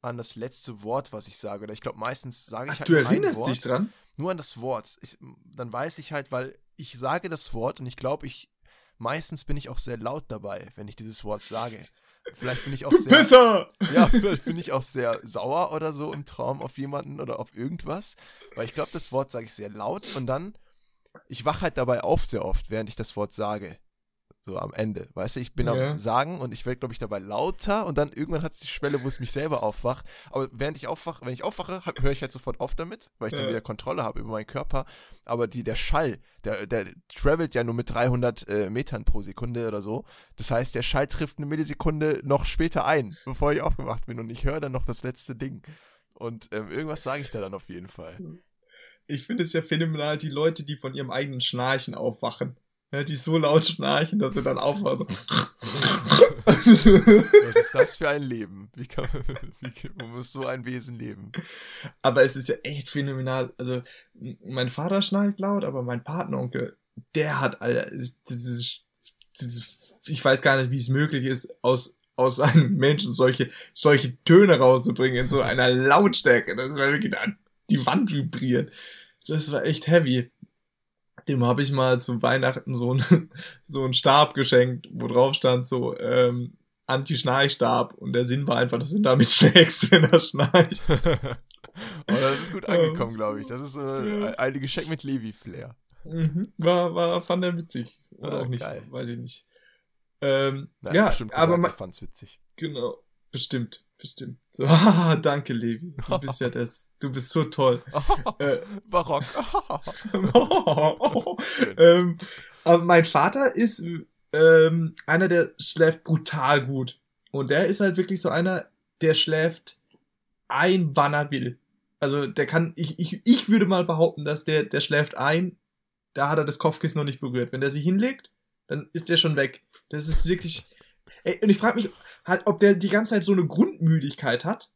an das letzte Wort, was ich sage. Oder ich glaube, meistens sage ich Ach, halt du erinnerst dich dran? Nur an das Wort. Ich, dann weiß ich halt, weil ich sage das Wort und ich glaube, ich meistens bin ich auch sehr laut dabei, wenn ich dieses Wort sage. Vielleicht bin ich auch du sehr. Pisser! Ja, vielleicht bin ich auch sehr sauer oder so im Traum auf jemanden oder auf irgendwas. Weil ich glaube, das Wort sage ich sehr laut und dann, ich wache halt dabei auf sehr oft, während ich das Wort sage. So am Ende. Weißt du, ich bin ja. am Sagen und ich werde, glaube ich, dabei lauter und dann irgendwann hat es die Schwelle, wo es mich selber aufwacht. Aber während ich aufwache, wenn ich aufwache, höre ich halt sofort auf damit, weil ich ja. dann wieder Kontrolle habe über meinen Körper. Aber die, der Schall, der, der travelt ja nur mit 300 äh, Metern pro Sekunde oder so. Das heißt, der Schall trifft eine Millisekunde noch später ein, bevor ich aufgewacht bin und ich höre dann noch das letzte Ding. Und ähm, irgendwas sage ich da dann auf jeden Fall. Ich finde es ja phänomenal, die Leute, die von ihrem eigenen Schnarchen aufwachen ja, die so laut schnarchen, dass sie dann aufwachen. Was ist das für ein Leben? Wie kann wie, man muss so ein Wesen leben? Aber es ist ja echt phänomenal. Also, mein Vater schnarcht laut, aber mein Partneronkel, der hat, Alter, dieses, dieses, ich weiß gar nicht, wie es möglich ist, aus, aus einem Menschen solche, solche Töne rauszubringen in so einer Lautstärke. Das war wirklich, die Wand vibriert. Das war echt heavy dem habe ich mal zu Weihnachten so, ein, so einen Stab geschenkt, wo drauf stand so ähm, Anti-Schnarchstab und der Sinn war einfach, dass du damit schlägst, wenn er schnarcht. oh, das ist gut angekommen, glaube ich. Das ist so ein, Geschenk mit Levi-Flair. Mhm. War, war, fand er witzig. Oder ah, auch nicht, geil. weiß ich nicht. Ähm, Nein, ja, aber man fand's witzig. Genau, bestimmt bestimmt. So, ah, danke, Levi. Du bist ja das. Du bist so toll. äh, Barock. ähm, aber mein Vater ist ähm, einer, der schläft brutal gut. Und der ist halt wirklich so einer, der schläft ein, wann er will. Also der kann, ich, ich, ich würde mal behaupten, dass der, der schläft ein, da hat er das Kopfkissen noch nicht berührt. Wenn der sich hinlegt, dann ist der schon weg. Das ist wirklich, Ey, und ich frage mich halt, ob der die ganze Zeit so eine Grundmüdigkeit hat,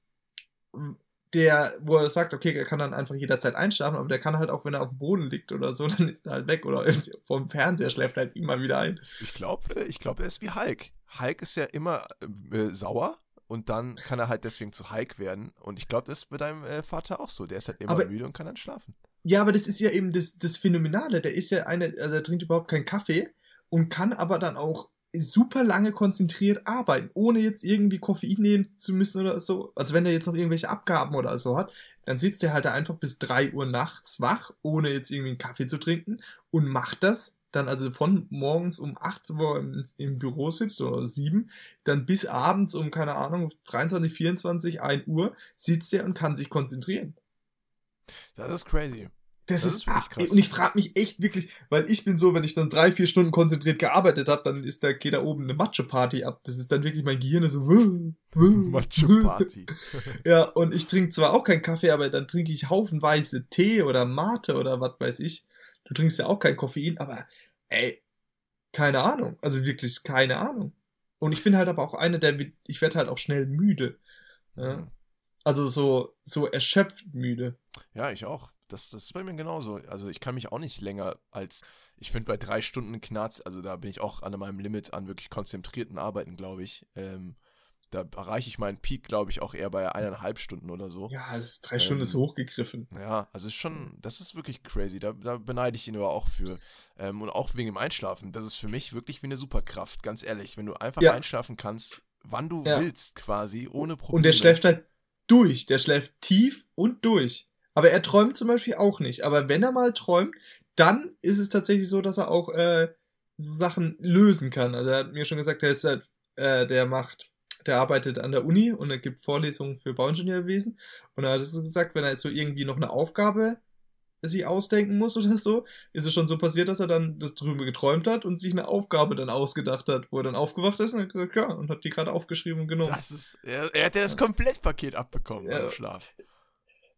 der, wo er sagt, okay, er kann dann einfach jederzeit einschlafen, aber der kann halt auch, wenn er auf dem Boden liegt oder so, dann ist er halt weg oder vom Fernseher schläft halt immer wieder ein. Ich glaube, ich glaube, er ist wie Hulk. Hulk ist ja immer äh, sauer und dann kann er halt deswegen zu Hulk werden. Und ich glaube, das ist bei deinem äh, Vater auch so. Der ist halt immer aber, müde und kann dann schlafen. Ja, aber das ist ja eben das, das Phänomenale. Der ist ja eine, also er trinkt überhaupt keinen Kaffee und kann aber dann auch super lange konzentriert arbeiten, ohne jetzt irgendwie Koffein nehmen zu müssen oder so. Also wenn er jetzt noch irgendwelche Abgaben oder so hat, dann sitzt er halt einfach bis drei Uhr nachts wach, ohne jetzt irgendwie einen Kaffee zu trinken und macht das dann also von morgens um 8 wo er im, im Büro sitzt oder 7, dann bis abends um, keine Ahnung, 23, 24, 1 Uhr sitzt er und kann sich konzentrieren. Das ist crazy. Das, das ist, ist wirklich krass. Und ich frage mich echt wirklich, weil ich bin so, wenn ich dann drei, vier Stunden konzentriert gearbeitet habe, dann ist da, geht da oben eine Macho-Party ab. Das ist dann wirklich mein Gehirn ist so. Macho-Party. ja, und ich trinke zwar auch keinen Kaffee, aber dann trinke ich haufenweise Tee oder Mate oder was weiß ich. Du trinkst ja auch kein Koffein, aber ey, keine Ahnung. Also wirklich keine Ahnung. Und ich bin halt aber auch einer, der, ich werde halt auch schnell müde. Ja. Also so, so erschöpft müde. Ja, ich auch. Das, das ist bei mir genauso. Also ich kann mich auch nicht länger als, ich finde bei drei Stunden Knarz, also da bin ich auch an meinem Limit an wirklich konzentrierten Arbeiten, glaube ich. Ähm, da erreiche ich meinen Peak, glaube ich, auch eher bei eineinhalb Stunden oder so. Ja, also drei ähm, Stunden ist hochgegriffen. Ja, also ist schon, das ist wirklich crazy. Da, da beneide ich ihn aber auch für. Ähm, und auch wegen dem Einschlafen. Das ist für mich wirklich wie eine Superkraft, ganz ehrlich. Wenn du einfach ja. einschlafen kannst, wann du ja. willst, quasi, ohne Probleme. Und der schläft halt durch. Der schläft tief und durch. Aber er träumt zum Beispiel auch nicht. Aber wenn er mal träumt, dann ist es tatsächlich so, dass er auch äh, so Sachen lösen kann. Also er hat mir schon gesagt, er ist halt, äh, der macht der arbeitet an der Uni und er gibt Vorlesungen für Bauingenieurwesen. Und er hat es gesagt, wenn er jetzt so irgendwie noch eine Aufgabe sich ausdenken muss oder so, ist es schon so passiert, dass er dann das drüber geträumt hat und sich eine Aufgabe dann ausgedacht hat, wo er dann aufgewacht ist und hat gesagt, ja, und hat die gerade aufgeschrieben und genommen. Das ist, er, er hat ja das Komplettpaket abbekommen ja. beim Schlaf.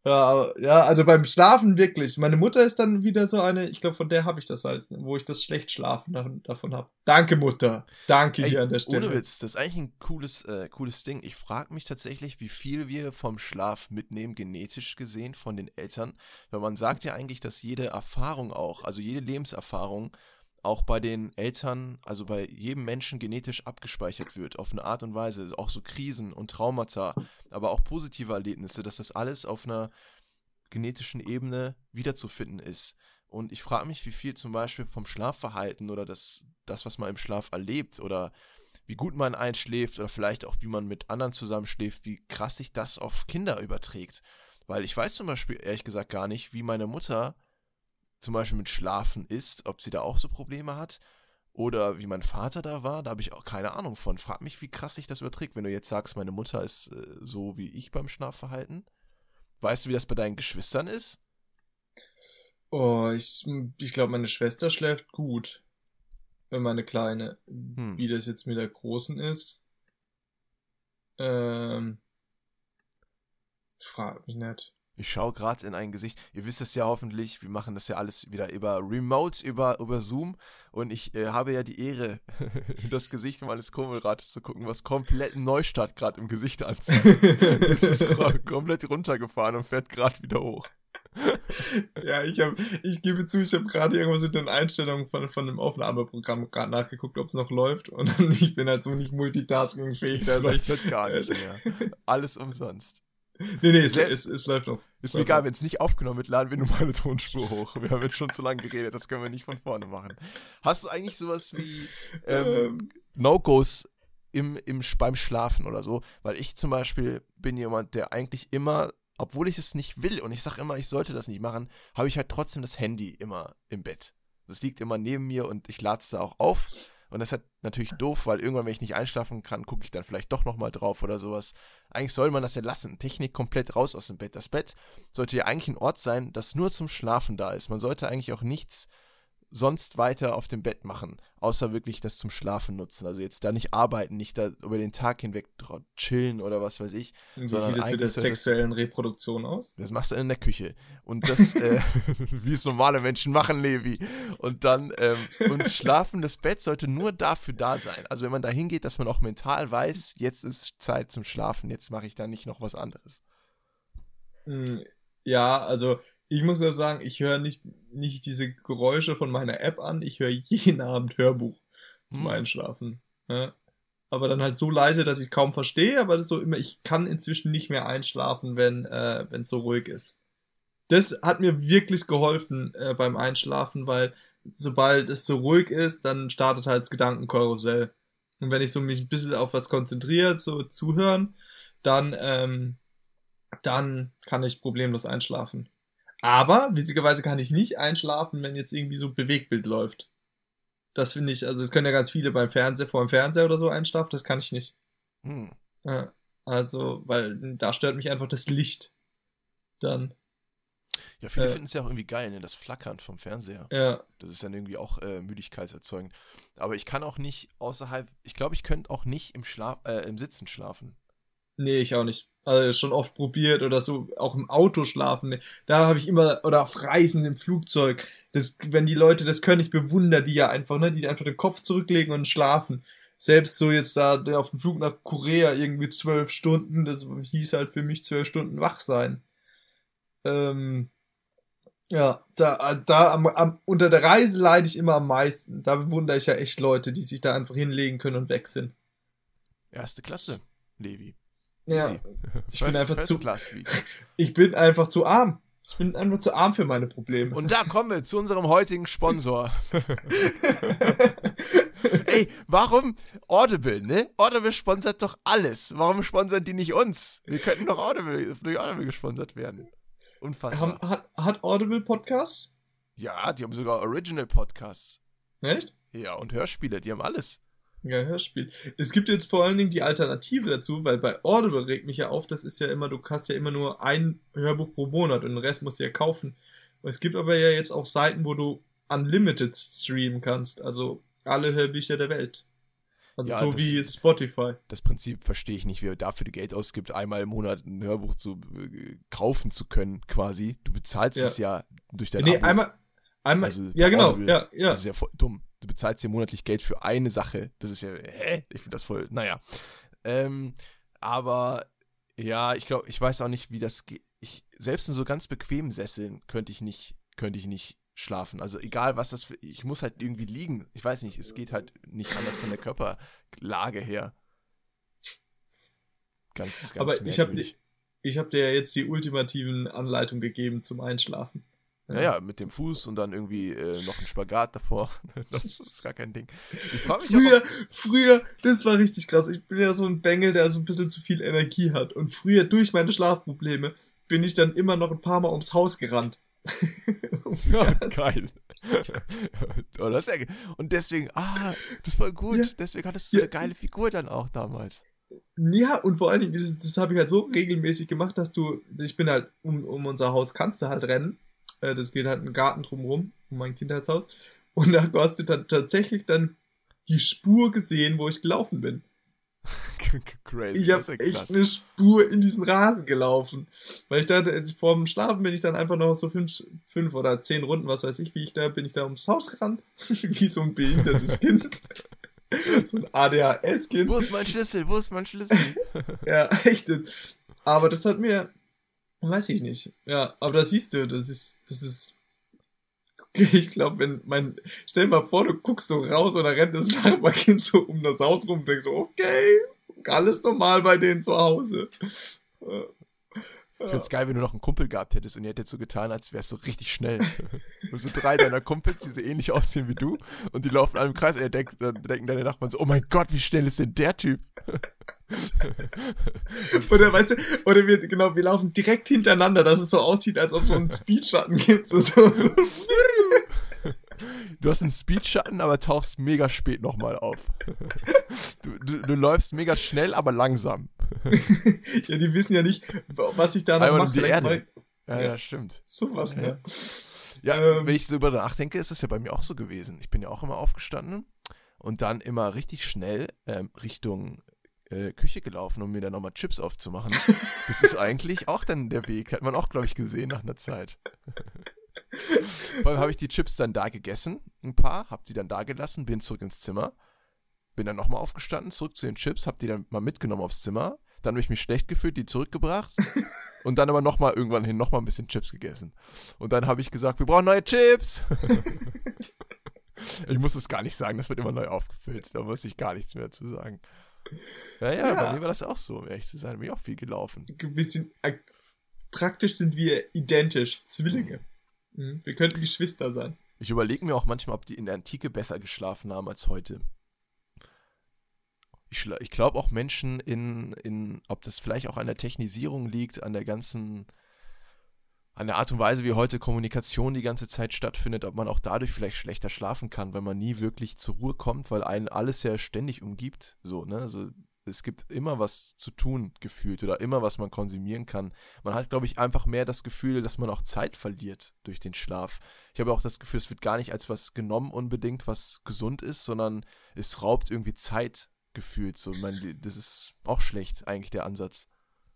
Ja, ja, also beim Schlafen wirklich. Meine Mutter ist dann wieder so eine, ich glaube, von der habe ich das halt, wo ich das schlecht schlafen davon habe. Danke, Mutter. Danke Ey, hier an der Stelle. Ohne Witz, das ist eigentlich ein cooles, äh, cooles Ding. Ich frage mich tatsächlich, wie viel wir vom Schlaf mitnehmen, genetisch gesehen, von den Eltern. Weil man sagt ja eigentlich, dass jede Erfahrung auch, also jede Lebenserfahrung, auch bei den Eltern, also bei jedem Menschen genetisch abgespeichert wird, auf eine Art und Weise, auch so Krisen und Traumata, aber auch positive Erlebnisse, dass das alles auf einer genetischen Ebene wiederzufinden ist. Und ich frage mich, wie viel zum Beispiel vom Schlafverhalten oder das, das, was man im Schlaf erlebt oder wie gut man einschläft oder vielleicht auch, wie man mit anderen zusammenschläft, wie krass sich das auf Kinder überträgt. Weil ich weiß zum Beispiel ehrlich gesagt gar nicht, wie meine Mutter zum Beispiel mit Schlafen ist, ob sie da auch so Probleme hat. Oder wie mein Vater da war, da habe ich auch keine Ahnung von. Frag mich, wie krass sich das überträgt, wenn du jetzt sagst, meine Mutter ist äh, so wie ich beim Schlafverhalten. Weißt du, wie das bei deinen Geschwistern ist? Oh, ich, ich glaube, meine Schwester schläft gut. Wenn meine Kleine. Hm. Wie das jetzt mit der Großen ist. Ähm. Frag mich nicht. Ich schaue gerade in ein Gesicht. Ihr wisst es ja hoffentlich, wir machen das ja alles wieder über Remote, über, über Zoom. Und ich äh, habe ja die Ehre, das Gesicht meines Kummelrates zu gucken, was komplett Neustart gerade im Gesicht anzieht. es ist komplett runtergefahren und fährt gerade wieder hoch. ja, ich habe, ich gebe zu, ich habe gerade irgendwas in den Einstellungen von, von dem Aufnahmeprogramm gerade nachgeguckt, ob es noch läuft. Und ich bin halt so nicht multitaskingfähig. Das also läuft halt gar nicht mehr. Alles umsonst. Nee, nee, es, es, es läuft noch. Ist mir egal, wenn es nicht aufgenommen wird, laden wir nur mal eine Tonspur hoch. Wir haben jetzt schon zu lange geredet, das können wir nicht von vorne machen. Hast du eigentlich sowas wie ähm, ähm. No-Gos im, im, beim Schlafen oder so? Weil ich zum Beispiel bin jemand, der eigentlich immer, obwohl ich es nicht will und ich sage immer, ich sollte das nicht machen, habe ich halt trotzdem das Handy immer im Bett. Das liegt immer neben mir und ich lade es da auch auf und das ist halt natürlich doof, weil irgendwann, wenn ich nicht einschlafen kann, gucke ich dann vielleicht doch nochmal drauf oder sowas. Eigentlich soll man das ja lassen. Technik komplett raus aus dem Bett. Das Bett sollte ja eigentlich ein Ort sein, das nur zum Schlafen da ist. Man sollte eigentlich auch nichts sonst weiter auf dem Bett machen, außer wirklich das zum Schlafen nutzen. Also jetzt da nicht arbeiten, nicht da über den Tag hinweg chillen oder was weiß ich. Wie sieht das mit der sexuellen Reproduktion aus? Das machst du in der Küche. Und das, äh, wie es normale Menschen machen, Levi. Und dann, ähm, und schlafendes Bett sollte nur dafür da sein. Also wenn man da hingeht, dass man auch mental weiß, jetzt ist Zeit zum Schlafen, jetzt mache ich da nicht noch was anderes. Hm, ja, also ich muss ja sagen, ich höre nicht, nicht diese Geräusche von meiner App an, ich höre jeden Abend Hörbuch zum hm. Einschlafen. Ja. Aber dann halt so leise, dass ich kaum verstehe, aber das so immer, ich kann inzwischen nicht mehr einschlafen, wenn äh, es so ruhig ist. Das hat mir wirklich geholfen äh, beim Einschlafen, weil sobald es so ruhig ist, dann startet halt das Gedankenkarussell. Und wenn ich so mich ein bisschen auf was konzentriert, so zuhören, dann, ähm, dann kann ich problemlos einschlafen. Aber witzigerweise kann ich nicht einschlafen, wenn jetzt irgendwie so Bewegtbild läuft. Das finde ich, also es können ja ganz viele beim Fernseher, vor dem Fernseher oder so einschlafen, das kann ich nicht. Hm. Ja, also, weil da stört mich einfach das Licht. Dann. Ja, viele äh, finden es ja auch irgendwie geil, ne? Das Flackern vom Fernseher. Ja. Das ist dann irgendwie auch äh, müdigkeitserzeugend. Aber ich kann auch nicht außerhalb, ich glaube, ich könnte auch nicht im Schlaf, äh, im Sitzen schlafen. Nee, ich auch nicht. Also schon oft probiert oder so, auch im Auto schlafen. Da habe ich immer, oder auf Reisen im Flugzeug. Das, wenn die Leute das können, ich bewundere die ja einfach, ne? Die einfach den Kopf zurücklegen und schlafen. Selbst so jetzt da auf dem Flug nach Korea irgendwie zwölf Stunden, das hieß halt für mich zwölf Stunden wach sein. Ähm, Ja, da, da am, am, unter der Reise leide ich immer am meisten. Da bewundere ich ja echt Leute, die sich da einfach hinlegen können und weg sind. Erste Klasse, Levi. Ja. Ich bin einfach zu-. Ich bin einfach zu arm. Ich bin einfach zu arm für meine Probleme. Und da kommen wir zu unserem heutigen Sponsor. Ey, warum Audible, ne? Audible sponsert doch alles. Warum sponsern die nicht uns? Wir könnten doch Audible, durch Audible gesponsert werden. Unfassbar. Haben, hat, hat Audible Podcasts? Ja, die haben sogar Original Podcasts. Echt? Ja, und Hörspiele, die haben alles. Ja, Hörspiel. Es gibt jetzt vor allen Dingen die Alternative dazu, weil bei Audible regt mich ja auf, das ist ja immer, du hast ja immer nur ein Hörbuch pro Monat und den Rest musst du ja kaufen. Es gibt aber ja jetzt auch Seiten, wo du unlimited streamen kannst, also alle Hörbücher der Welt. Also Ja, so das- wie Spotify. Das Prinzip verstehe ich nicht, wer dafür die Geld ausgibt, einmal im Monat ein Hörbuch zu äh, kaufen zu können, quasi. Du bezahlst Ja. es ja durch dein nee, Abo. einmal, einmal, Also ja genau, Audible, ja, ja. Das ist ja voll dumm. Du bezahlst dir monatlich Geld für eine Sache. Das ist ja, hä? Ich finde das voll, naja. Ähm, aber ja, ich glaube, ich weiß auch nicht, wie das geht. Ich, selbst in so ganz bequemen Sesseln könnte ich nicht, könnte ich nicht schlafen. Also egal, was das für, ich muss halt irgendwie liegen. Ich weiß nicht, es geht halt nicht anders von der Körperlage her. Ganz, ganz Aber ich habe merkwürdig. ich hab dir ja jetzt die ultimativen Anleitungen gegeben zum Einschlafen. Naja, mit dem Fuß und dann irgendwie äh, noch ein Spagat davor. Das ist gar kein Ding. Früher, früher, das war richtig krass. Ich bin ja so ein Bengel, der so ein bisschen zu viel Energie hat. Und früher, durch meine Schlafprobleme, bin ich dann immer noch ein paar Mal ums Haus gerannt. ja, geil. oh, das ja, ge- und deswegen, ah, das voll gut. Ja. Deswegen hattest du so Ja. eine geile Figur dann auch damals. Ja, und vor allen Dingen, das, das habe ich halt so regelmäßig gemacht, dass du, ich bin halt, um, um unser Haus kannst du halt rennen. Äh, Das geht halt einen Garten drumrum, um mein Kindheitshaus. Und da hast du dann tatsächlich dann die Spur gesehen, wo ich gelaufen bin. Crazy. Ich habe echt krass. eine Spur in diesen Rasen gelaufen. Weil ich da, vor dem Schlafen bin ich dann einfach noch so fünf, fünf oder zehn Runden, was weiß ich, wie ich da, bin ich da ums Haus gerannt. wie so ein behindertes Kind. so ein ADHS-Kind. Wo ist mein Schlüssel? Wo ist mein Schlüssel? Ja, echt. Aber das hat mir, weiß ich nicht. Ja, aber das siehst du, das ist, das ist, ich glaube, wenn mein, stell dir mal vor, du guckst so raus und da rennt das Nachbarkind so um das Haus rum und denkst so, okay, alles normal bei denen zu Hause. Ich find's geil, wenn du noch einen Kumpel gehabt hättest und ihr hättet so getan, als wärst du richtig schnell. Und so drei deiner Kumpels, die so ähnlich aussehen wie du, und die laufen alle im Kreis und ihr denkt, dann denken deine Nachbarn so, oh mein Gott, wie schnell ist denn der Typ? Oder weißt du, oder wir, genau, wir laufen direkt hintereinander, dass es so aussieht, als ob es so einen Speedschatten gibt. So, so. Du hast einen Speedschatten, aber tauchst mega spät nochmal auf. Du, du, du läufst mega schnell, aber langsam. Ja, die wissen ja nicht, was ich da noch mache. die Erde. mal- Ja, Ja. stimmt. Sowas, ne? Ja, Ähm. wenn ich so über nachdenke, ist es ja bei mir auch so gewesen. Ich bin ja auch immer aufgestanden und dann immer richtig schnell ähm, Richtung äh, Küche gelaufen, um mir dann nochmal Chips aufzumachen. das ist eigentlich auch dann der Weg. Hat man auch, glaube ich, gesehen nach einer Zeit. Vor allem habe ich die Chips dann da gegessen, ein paar, habe die dann da gelassen, bin zurück ins Zimmer, bin dann nochmal aufgestanden, zurück zu den Chips, habe die dann mal mitgenommen aufs Zimmer, dann habe ich mich schlecht gefühlt, die zurückgebracht und dann aber nochmal irgendwann hin nochmal ein bisschen Chips gegessen. Und dann habe ich gesagt, wir brauchen neue Chips. ich muss es gar nicht sagen, das wird immer neu aufgefüllt, da muss ich gar nichts mehr zu sagen. Ja, ja, Ja. bei mir war das auch so, um ehrlich zu sein, bin ich auch viel gelaufen. wir sind, äh, praktisch sind wir identisch, Zwillinge. Mhm. Wir könnten Geschwister sein. Ich überlege mir auch manchmal, ob die in der Antike besser geschlafen haben als heute. Ich, ich glaube auch Menschen in, in, ob das vielleicht auch an der Technisierung liegt, an der ganzen, an der Art und Weise, wie heute Kommunikation die ganze Zeit stattfindet, ob man auch dadurch vielleicht schlechter schlafen kann, weil man nie wirklich zur Ruhe kommt, weil einen alles ja ständig umgibt. So, ne? Also es gibt immer was zu tun, gefühlt, oder immer was man konsumieren kann. Man hat, glaube ich, einfach mehr das Gefühl, dass man auch Zeit verliert durch den Schlaf. Ich habe auch das Gefühl, es wird gar nicht als was genommen unbedingt, was gesund ist, sondern es raubt irgendwie Zeit gefühlt. So, man, das ist auch schlecht, eigentlich der Ansatz.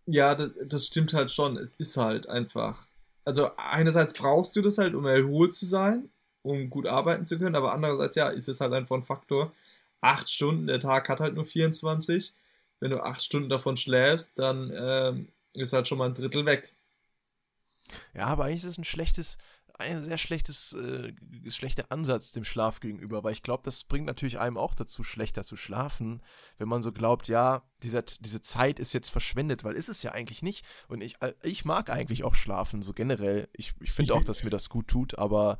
Ja, das, das stimmt halt schon. Es ist halt einfach. Also einerseits brauchst du das halt, um erholt zu sein, um gut arbeiten zu können, aber andererseits, ja, ist es halt einfach ein Faktor. Acht Stunden, der Tag hat halt nur 24. Wenn du acht Stunden davon schläfst, dann ähm, ist halt schon mal ein Drittel weg. Ja, aber eigentlich ist es ein schlechtes, ein sehr schlechtes, äh, schlechter Ansatz dem Schlaf gegenüber, weil ich glaube, das bringt natürlich einem auch dazu, schlechter zu schlafen, wenn man so glaubt, ja, dieser, diese Zeit ist jetzt verschwendet, weil ist es ja eigentlich nicht. Und ich, äh, ich mag eigentlich auch schlafen, so generell. Ich, ich finde auch, dass mir das gut tut, aber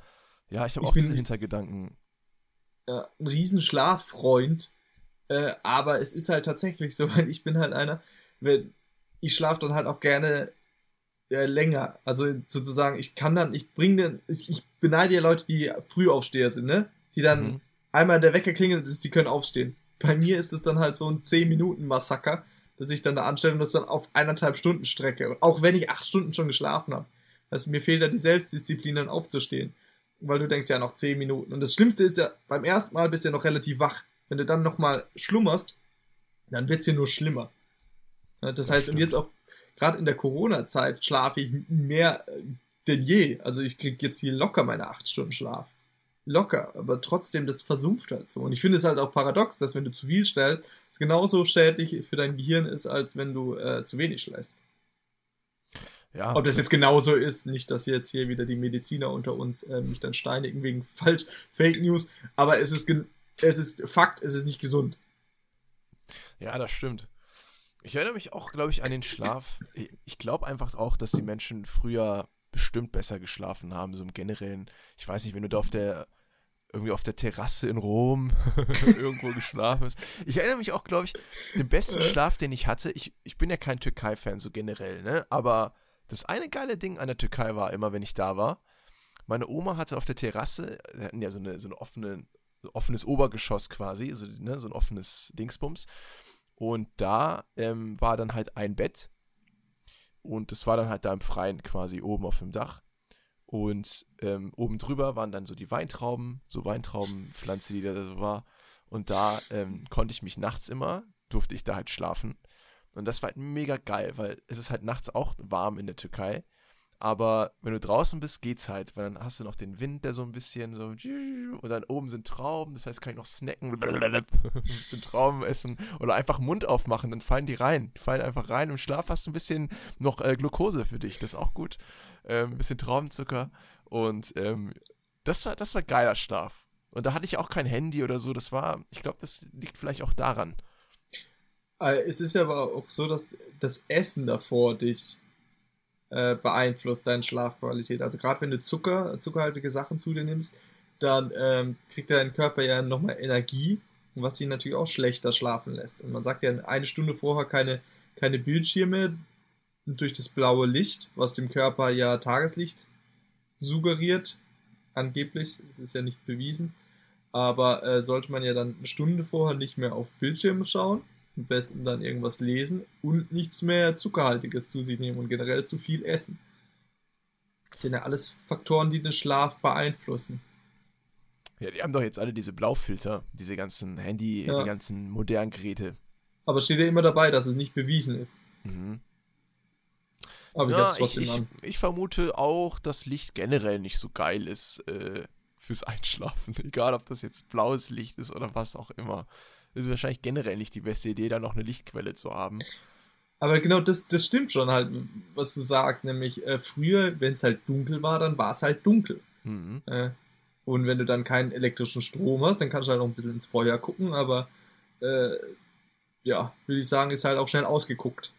ja, ich habe auch diese Hintergedanken. Ja, ein Riesenschlaffreund, äh, aber es ist halt tatsächlich so, weil ich bin halt einer, wenn ich schlafe dann halt auch gerne äh, länger. Also sozusagen, ich kann dann, ich bringe dann, ich, ich beneide ja Leute, die Frühaufsteher sind, ne? Die dann mhm. einmal der Wecker klingelt, sie können aufstehen. Bei mir ist es dann halt so ein 10-Minuten-Massaker, dass ich dann da anstelle und das dann auf eineinhalb Stunden strecke. Auch wenn ich acht Stunden schon geschlafen habe. Also mir fehlt da die Selbstdisziplin, dann aufzustehen. Weil du denkst ja noch 10 Minuten. Und das Schlimmste ist ja, beim ersten Mal bist du ja noch relativ wach. Wenn du dann nochmal schlummerst, dann wird es hier nur schlimmer. Das, das heißt, stimmt. und jetzt auch gerade in der Corona-Zeit schlafe ich mehr äh, denn je. Also ich kriege jetzt hier locker meine acht Stunden Schlaf. Locker, aber trotzdem, das versumpft halt so. Und ich finde es halt auch paradox, dass wenn du zu viel stellst, es genauso schädlich für dein Gehirn ist, als wenn du äh, zu wenig schläfst. Ja. Ob das jetzt genauso ist, nicht, dass jetzt hier wieder die Mediziner unter uns äh, mich dann steinigen wegen falsch Fake News, aber es ist, es ist Fakt, es ist nicht gesund. Ja, das stimmt. Ich erinnere mich auch, glaube ich, an den Schlaf. Ich glaube einfach auch, dass die Menschen früher bestimmt besser geschlafen haben, so im Generellen. Ich weiß nicht, wenn du da auf der irgendwie auf der Terrasse in Rom irgendwo geschlafen hast. Ich erinnere mich auch, glaube ich, den besten Schlaf, den ich hatte. Ich, ich bin ja kein Türkei-Fan so generell, ne? Aber das eine geile Ding an der Türkei war immer, wenn ich da war. Meine Oma hatte auf der Terrasse, wir hatten ja so eine, so eine offene, offenes Obergeschoss quasi, so, ne, so ein offenes Dingsbums. Und da ähm, war dann halt ein Bett. Und das war dann halt da im Freien quasi oben auf dem Dach. Und ähm, oben drüber waren dann so die Weintrauben, so Weintraubenpflanze, die da so war. Und da ähm, konnte ich mich nachts immer, durfte ich da halt schlafen. Und das war halt mega geil, weil es ist halt nachts auch warm in der Türkei. Aber wenn du draußen bist, geht's halt, weil dann hast du noch den Wind, der so ein bisschen so und dann oben sind Trauben, das heißt, kann ich noch snacken, ein bisschen Trauben essen oder einfach Mund aufmachen, dann fallen die rein. Die fallen einfach rein. Im Schlaf hast du ein bisschen noch äh, Glucose für dich, das ist auch gut. Ähm, ein bisschen Traubenzucker und ähm, das war, das war geiler Schlaf. Und da hatte ich auch kein Handy oder so, das war, ich glaube, das liegt vielleicht auch daran. Äh, es ist ja aber auch so, dass das Essen davor dich äh, beeinflusst deine Schlafqualität. Also gerade wenn du Zucker, zuckerhaltige Sachen zu dir nimmst, dann ähm, kriegt dein Körper ja nochmal Energie, was ihn natürlich auch schlechter schlafen lässt. Und man sagt ja eine Stunde vorher keine, keine Bildschirme durch das blaue Licht, was dem Körper ja Tageslicht suggeriert, angeblich, es ist ja nicht bewiesen, aber äh, sollte man ja dann eine Stunde vorher nicht mehr auf Bildschirme schauen, am besten dann irgendwas lesen und nichts mehr Zuckerhaltiges zu sich nehmen und generell zu viel essen. Das sind ja alles Faktoren, die den Schlaf beeinflussen. Ja, die haben doch jetzt alle diese Blaufilter, diese ganzen Handy, ja. die ganzen modernen Geräte. Aber steht ja immer dabei, dass es nicht bewiesen ist. Mhm. Aber ja, ich, trotzdem ich, an. ich vermute auch, dass Licht generell nicht so geil ist äh, fürs Einschlafen. Egal, ob das jetzt blaues Licht ist oder was auch immer ist wahrscheinlich generell nicht die beste Idee, da noch eine Lichtquelle zu haben. Aber genau das, das stimmt schon halt, was du sagst, nämlich äh, früher, wenn es halt dunkel war, dann war es halt dunkel. Mhm. Äh, und wenn du dann keinen elektrischen Strom hast, dann kannst du halt noch ein bisschen ins Feuer gucken, aber äh, ja, würde ich sagen, ist halt auch schnell ausgeguckt.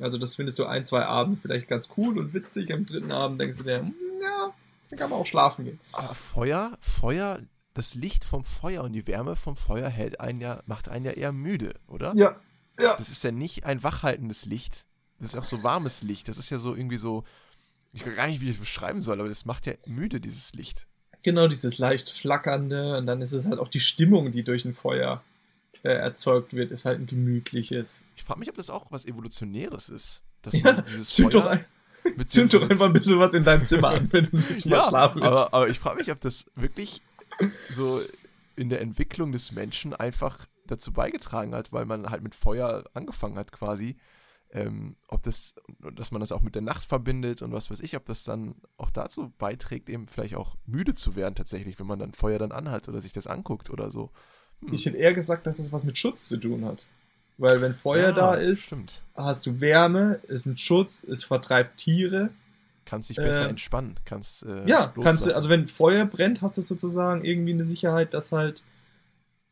Also das findest du ein, zwei Abende vielleicht ganz cool und witzig, am dritten Abend denkst du dir, hm, ja, dann kann man auch schlafen gehen. Aber Feuer, Feuer das Licht vom Feuer und die Wärme vom Feuer hält einen ja, macht einen ja eher müde, oder? Ja. ja. Das ist ja nicht ein wachhaltendes Licht. Das ist auch so warmes Licht. Das ist ja so irgendwie so. Ich weiß gar nicht, wie ich das beschreiben soll, aber das macht ja müde, dieses Licht. Genau, dieses leicht flackernde. Und dann ist es halt auch die Stimmung, die durch ein Feuer äh, erzeugt wird, ist halt ein gemütliches. Ich frage mich, ob das auch was Evolutionäres ist. Dass ja, man dieses Feuer doch ein, zünd doch einfach ein bisschen was in deinem Zimmer an, wenn du nicht ja, mal schlafen willst. Aber, aber ich frage mich, ob das wirklich so in der Entwicklung des Menschen einfach dazu beigetragen hat, weil man halt mit Feuer angefangen hat quasi. Ähm, ob das, dass man das auch mit der Nacht verbindet und was weiß ich, ob das dann auch dazu beiträgt, eben vielleicht auch müde zu werden tatsächlich, wenn man dann Feuer dann anhat oder sich das anguckt oder so. Hm. Ich hätte eher gesagt, dass es was mit Schutz zu tun hat. Weil wenn Feuer ja, da ist, stimmt. hast du Wärme, ist ein Schutz, es vertreibt Tiere kannst dich besser äh, entspannen, kannst äh, Ja, kannst du, also wenn Feuer brennt, hast du sozusagen irgendwie eine Sicherheit, dass halt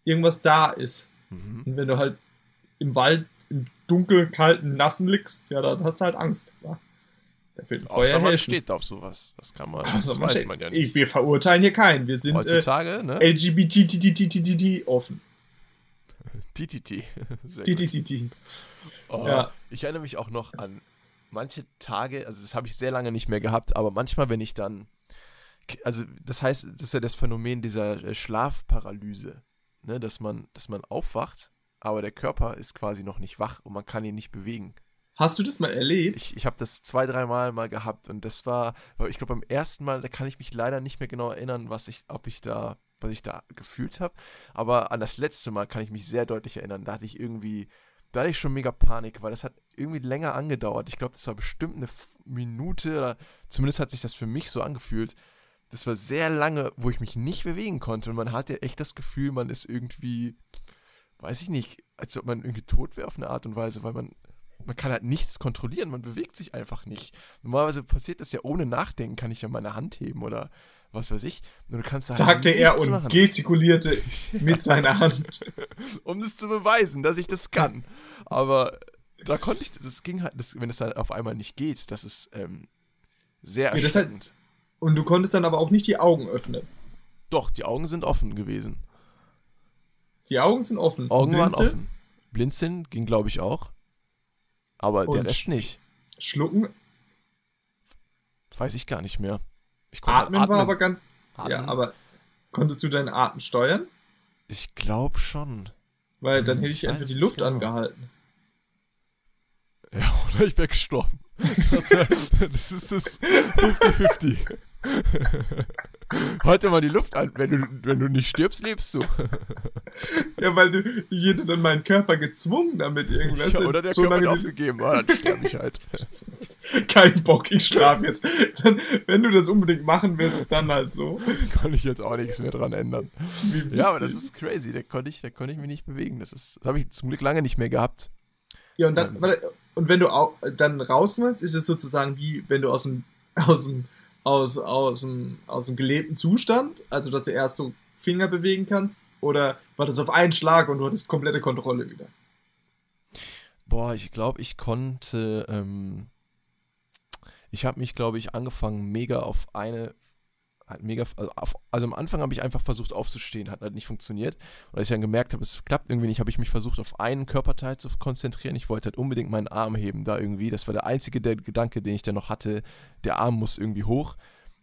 irgendwas da ist. Mhm. Und wenn du halt im Wald im dunkeln, kalten, nassen liegst, ja, dann hast du halt Angst. Ja. Außer man helfen. steht auf sowas. Das kann man, also das man weiß steht, man ja nicht. wir verurteilen hier keinen. Wir sind Heutzutage, äh, ne? LGBT offen. TTT. TTT. Oh, ja. Ich erinnere mich auch noch an manche Tage, also das habe ich sehr lange nicht mehr gehabt, aber manchmal, wenn ich dann, also das heißt, das ist ja das Phänomen dieser äh, Schlafparalyse, ne, dass man, dass man aufwacht, aber der Körper ist quasi noch nicht wach und man kann ihn nicht bewegen. Hast du das mal erlebt? Ich, ich habe das zwei, dreimal mal gehabt und das war, ich glaube beim ersten Mal, da kann ich mich leider nicht mehr genau erinnern, was ich, ob ich da, was ich da gefühlt habe, aber an das letzte Mal kann ich mich sehr deutlich erinnern. Da hatte ich irgendwie, da hatte ich schon mega Panik, weil das hat irgendwie länger angedauert. Ich glaube, das war bestimmt eine Minute oder zumindest hat sich das für mich so angefühlt. Das war sehr lange, wo ich mich nicht bewegen konnte und man hatte echt das Gefühl, man ist irgendwie, weiß ich nicht, als ob man irgendwie tot wäre auf eine Art und Weise, weil man man kann halt nichts kontrollieren, man bewegt sich einfach nicht. Normalerweise passiert das ja ohne Nachdenken, kann ich ja meine Hand heben oder was weiß ich. Und du kannst halt Sagte er und machen. gestikulierte mit seiner Hand. um das zu beweisen, dass ich das kann. Aber da konnte ich, das ging halt, das, wenn es dann auf einmal nicht geht, das ist ähm, sehr ja, erschreckend. Halt, und du konntest dann aber auch nicht die Augen öffnen. Doch, die Augen sind offen gewesen. Die Augen sind offen. Augen waren offen. Blinzeln ging, glaube ich, auch. Aber Und der Rest nicht. Schlucken? Weiß ich gar nicht mehr. Atmen, atmen, war aber ganz. Atmen. Ja, aber konntest du deinen Atem steuern? Ich glaube schon. Weil dann hm, hätte ich, ich einfach die Luft angehalten. Ja, oder ich wäre gestorben. Das, das ist das 50-50. Halt dir mal die Luft an. Wenn du, wenn du nicht stirbst, lebst du. ja, weil du, ich hätte dann meinen Körper gezwungen damit irgendwas. Ja, oder der so Körper hat aufgegeben, oh, dann sterbe ich halt. Kein Bock, ich schlafe jetzt. Dann, wenn du das unbedingt machen willst, dann halt so. Kann ich jetzt auch nichts mehr dran ändern. Ja, aber das ist crazy. Da konnte ich, da konnte ich mich nicht bewegen. Das ist, das habe ich zum Glück lange nicht mehr gehabt. Ja, und dann, ähm, und wenn du auch, dann rausmachst, ist es sozusagen wie, wenn du aus dem, aus dem aus, aus, dem, aus dem gelebten Zustand, also dass du erst so Finger bewegen kannst, oder war das auf einen Schlag und du hattest komplette Kontrolle wieder? Boah, ich glaube, ich konnte, ähm, ich habe mich, glaube ich, angefangen mega auf eine halt mega, also, auf, also am Anfang habe ich einfach versucht aufzustehen, hat halt nicht funktioniert. Und als ich dann gemerkt habe, es klappt irgendwie nicht, habe ich mich versucht, auf einen Körperteil zu konzentrieren. Ich wollte halt unbedingt meinen Arm heben da irgendwie. Das war der einzige der Gedanke, den ich dann noch hatte. Der Arm muss irgendwie hoch.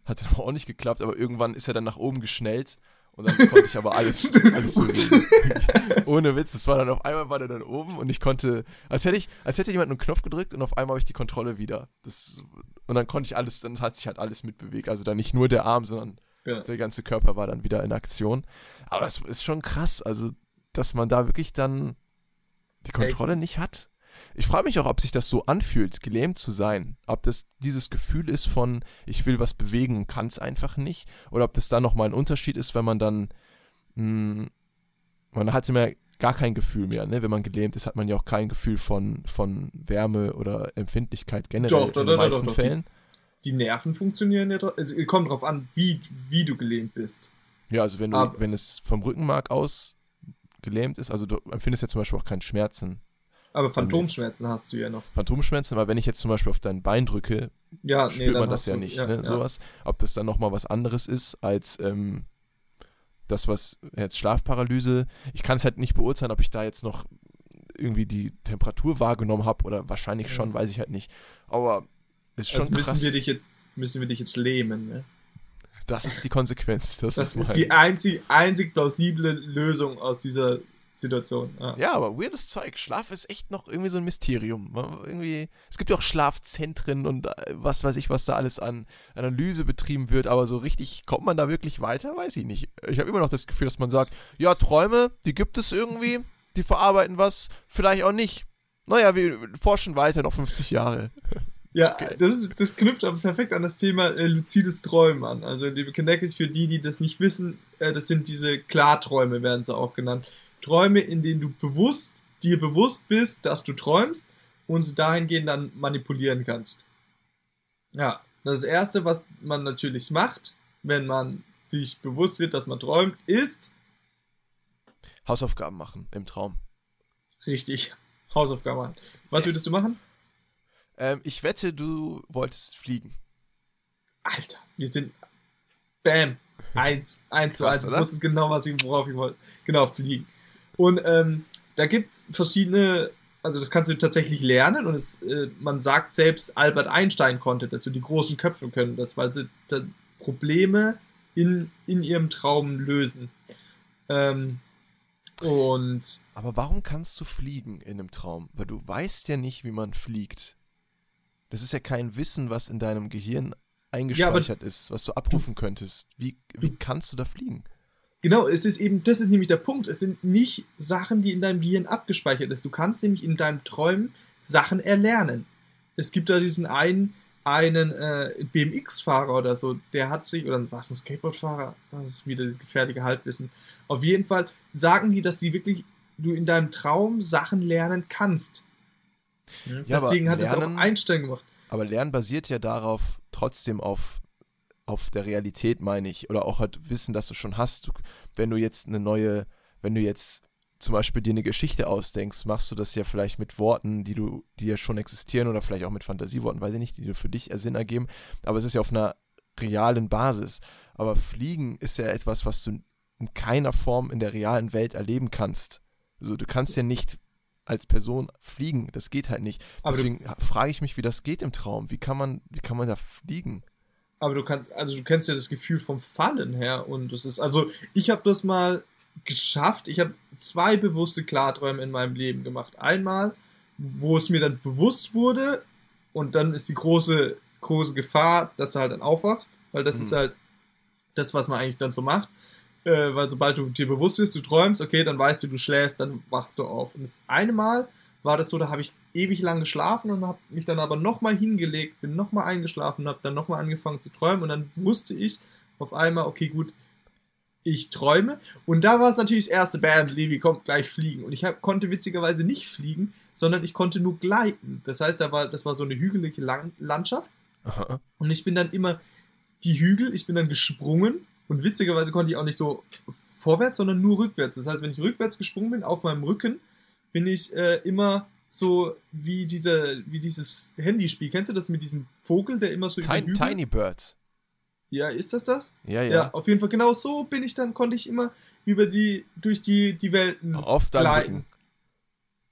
Hat dann auch nicht geklappt, aber irgendwann ist er dann nach oben geschnellt und dann konnte ich aber alles, alles bewegen. Ohne Witz, es war dann auf einmal war der dann oben und ich konnte, als hätte ich, als hätte jemand einen Knopf gedrückt und auf einmal habe ich die Kontrolle wieder. Das, und dann konnte ich alles, dann hat sich halt alles mitbewegt. Also dann nicht nur der Arm, sondern ja. der ganze Körper war dann wieder in Aktion. Aber das ist schon krass, also dass man da wirklich dann die Kontrolle Echt? nicht hat. Ich frage mich auch, ob sich das so anfühlt, gelähmt zu sein. Ob das dieses Gefühl ist von, ich will was bewegen und kann es einfach nicht. Oder ob das da nochmal ein Unterschied ist, wenn man dann, mh, hm, man hat immer gar kein Gefühl mehr. Ne? Wenn man gelähmt ist, hat man ja auch kein Gefühl von, von Wärme oder Empfindlichkeit generell doch, doch, in den doch, meisten Fällen. Die, die, Nerven funktionieren ja, also kommt drauf an, wie, wie du gelähmt bist. Ja, also wenn, du, wenn es vom Rückenmark aus gelähmt ist, also du empfindest ja zum Beispiel auch keinen Schmerzen. Aber Phantomschmerzen hast du ja noch. Phantomschmerzen, aber wenn ich jetzt zum Beispiel auf dein Bein drücke, ja, spürt nee, man das ja du, nicht, ja, ne? Ja. Sowas. Ob das dann nochmal was anderes ist als ähm, das, was jetzt Schlafparalyse. Ich kann es halt nicht beurteilen, ob ich da jetzt noch irgendwie die Temperatur wahrgenommen habe oder wahrscheinlich ja. schon, weiß ich halt nicht. Aber ist schon also müssen krass. Wir dich jetzt, müssen wir dich jetzt lähmen, ne? Das ist die Konsequenz. Das, das ist, ist die einzig, einzig plausible Lösung aus dieser Situation. Ja. ja, aber weirdes Zeug. Schlaf ist echt noch irgendwie so ein Mysterium. Irgendwie, es gibt ja auch Schlafzentren und äh, was weiß ich, was da alles an Analyse betrieben wird, aber so richtig kommt man da wirklich weiter, weiß ich nicht. Ich habe immer noch das Gefühl, dass man sagt, ja, Träume, die gibt es irgendwie, die verarbeiten was, vielleicht auch nicht. Naja, wir forschen weiter noch 50 Jahre. Ja, okay. das, ist, das knüpft aber perfekt an das Thema äh, luzides Träumen an. Also, liebe Connectis, für die, die das nicht wissen, äh, das sind diese Klarträume, werden sie auch genannt. Träume, in denen du bewusst, dir bewusst bist, dass du träumst und sie dahingehend dann manipulieren kannst. Ja, Das erste, was man natürlich macht, wenn man sich bewusst wird, dass man träumt, ist Hausaufgaben machen im Traum. Richtig, Hausaufgaben machen. Was yes. würdest du machen? Ähm, ich wette, du wolltest fliegen. Alter, wir sind. Bam. Eins, eins zu eins. Du wusstest genau, was ich, worauf ich wollte. Genau, fliegen. Und ähm, da gibt es verschiedene, also das kannst du tatsächlich lernen und es, äh, man sagt selbst, Albert Einstein konnte das, so die großen Köpfe können das, weil sie Probleme in, in ihrem Traum lösen. Ähm, und. Aber warum kannst du fliegen in einem Traum? Weil du weißt ja nicht, wie man fliegt. Das ist ja kein Wissen, was in deinem Gehirn eingespeichert ja, ist, was du abrufen könntest. Wie, wie kannst du da fliegen? Genau, es ist eben, das ist nämlich der Punkt. Es sind nicht Sachen, die in deinem Gehirn abgespeichert sind. Du kannst nämlich in deinem Träumen Sachen erlernen. Es gibt da diesen einen, einen äh, BMX-Fahrer oder so, der hat sich, oder was, ein Skateboard-Fahrer? Das ist wieder das gefährliche Halbwissen. Auf jeden Fall sagen die, dass die wirklich, du in deinem Traum Sachen lernen kannst. Ja, Deswegen hat es auch Einstein gemacht. Aber Lernen basiert ja darauf, trotzdem auf, auf der Realität, meine ich. Oder auch halt Wissen, das du schon hast. Du, wenn du jetzt eine neue, wenn du jetzt zum Beispiel dir eine Geschichte ausdenkst, machst du das ja vielleicht mit Worten, die du, die ja schon existieren oder vielleicht auch mit Fantasieworten, weiß ich nicht, die du für dich Sinn ergeben. Aber es ist ja auf einer realen Basis. Aber Fliegen ist ja etwas, was du in keiner Form in der realen Welt erleben kannst. Also du kannst ja nicht als Person fliegen. Das geht halt nicht. Deswegen frage ich mich, wie das geht im Traum. Wie kann man, wie kann man da fliegen? Aber du kannst, also du kennst ja das Gefühl vom Fallen her und das ist, also ich habe das mal geschafft. Ich habe zwei bewusste Klarträume in meinem Leben gemacht. Einmal, wo es mir dann bewusst wurde und dann ist die große, große Gefahr, dass du halt dann aufwachst, weil das hm. ist halt das, was man eigentlich dann so macht äh, weil sobald du dir bewusst bist, du träumst, okay, dann weißt du, du schläfst, dann wachst du auf. Und das eine Mal war das so, da habe ich ewig lang geschlafen und habe mich dann aber nochmal hingelegt, bin nochmal eingeschlafen und habe dann nochmal angefangen zu träumen und dann wusste ich auf einmal, okay, gut, ich träume. Und da war es natürlich das erste, bam, Levi kommt gleich fliegen. Und ich hab, konnte witzigerweise nicht fliegen, sondern ich konnte nur gleiten. Das heißt, da war, das war so eine hügelige Lang Landschaft. Aha. Und ich bin dann immer die Hügel, ich bin dann gesprungen und witzigerweise konnte ich auch nicht so vorwärts, sondern nur rückwärts. Das heißt, wenn ich rückwärts gesprungen bin, auf meinem Rücken, bin ich äh, immer so wie, diese, wie dieses Handyspiel. Kennst du das mit diesem Vogel, der immer so Tiny, über Tiny Birds. Ja, ist das das? Ja, ja. Ja, auf jeden Fall genau so bin ich dann, konnte ich immer über die, durch die, die Welten Auf gleiten.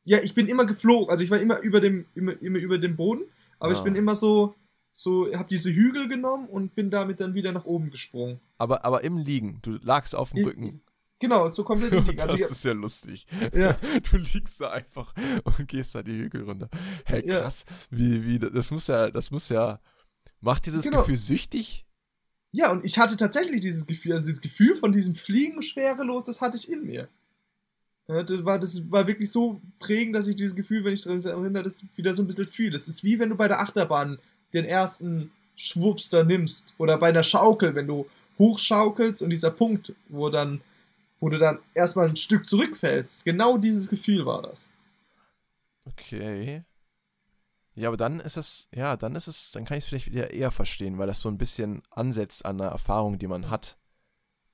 Ja, ich bin immer geflogen, also ich war immer über dem, immer, immer über dem Boden, aber ah. ich bin immer so, so, habe diese Hügel genommen und bin damit dann wieder nach oben gesprungen. Aber, aber im Liegen, du lagst auf dem Rücken. Genau, so komplett im Liegen. Also das ist ja lustig. Ja. Du liegst da einfach und gehst da die Hügel runter. Hey, krass. Ja. Wie, wie, das muss ja, das muss ja, macht dieses genau. Gefühl süchtig? Ja, und ich hatte tatsächlich dieses Gefühl, also dieses Gefühl von diesem Fliegen schwerelos, das hatte ich in mir. Ja, das, war, das war wirklich so prägend, dass ich dieses Gefühl, wenn ich daran erinnere, das wieder so ein bisschen fühle. Das ist wie wenn du bei der Achterbahn den ersten Schwupps da nimmst. Oder bei einer Schaukel, wenn du hochschaukelst und dieser Punkt, wo dann, wo du dann erstmal ein Stück zurückfällst. Genau dieses Gefühl war das. Okay. Ja, aber dann ist es, ja, dann ist es, dann kann ich es vielleicht wieder eher verstehen, weil das so ein bisschen ansetzt an einer Erfahrung, die man hat.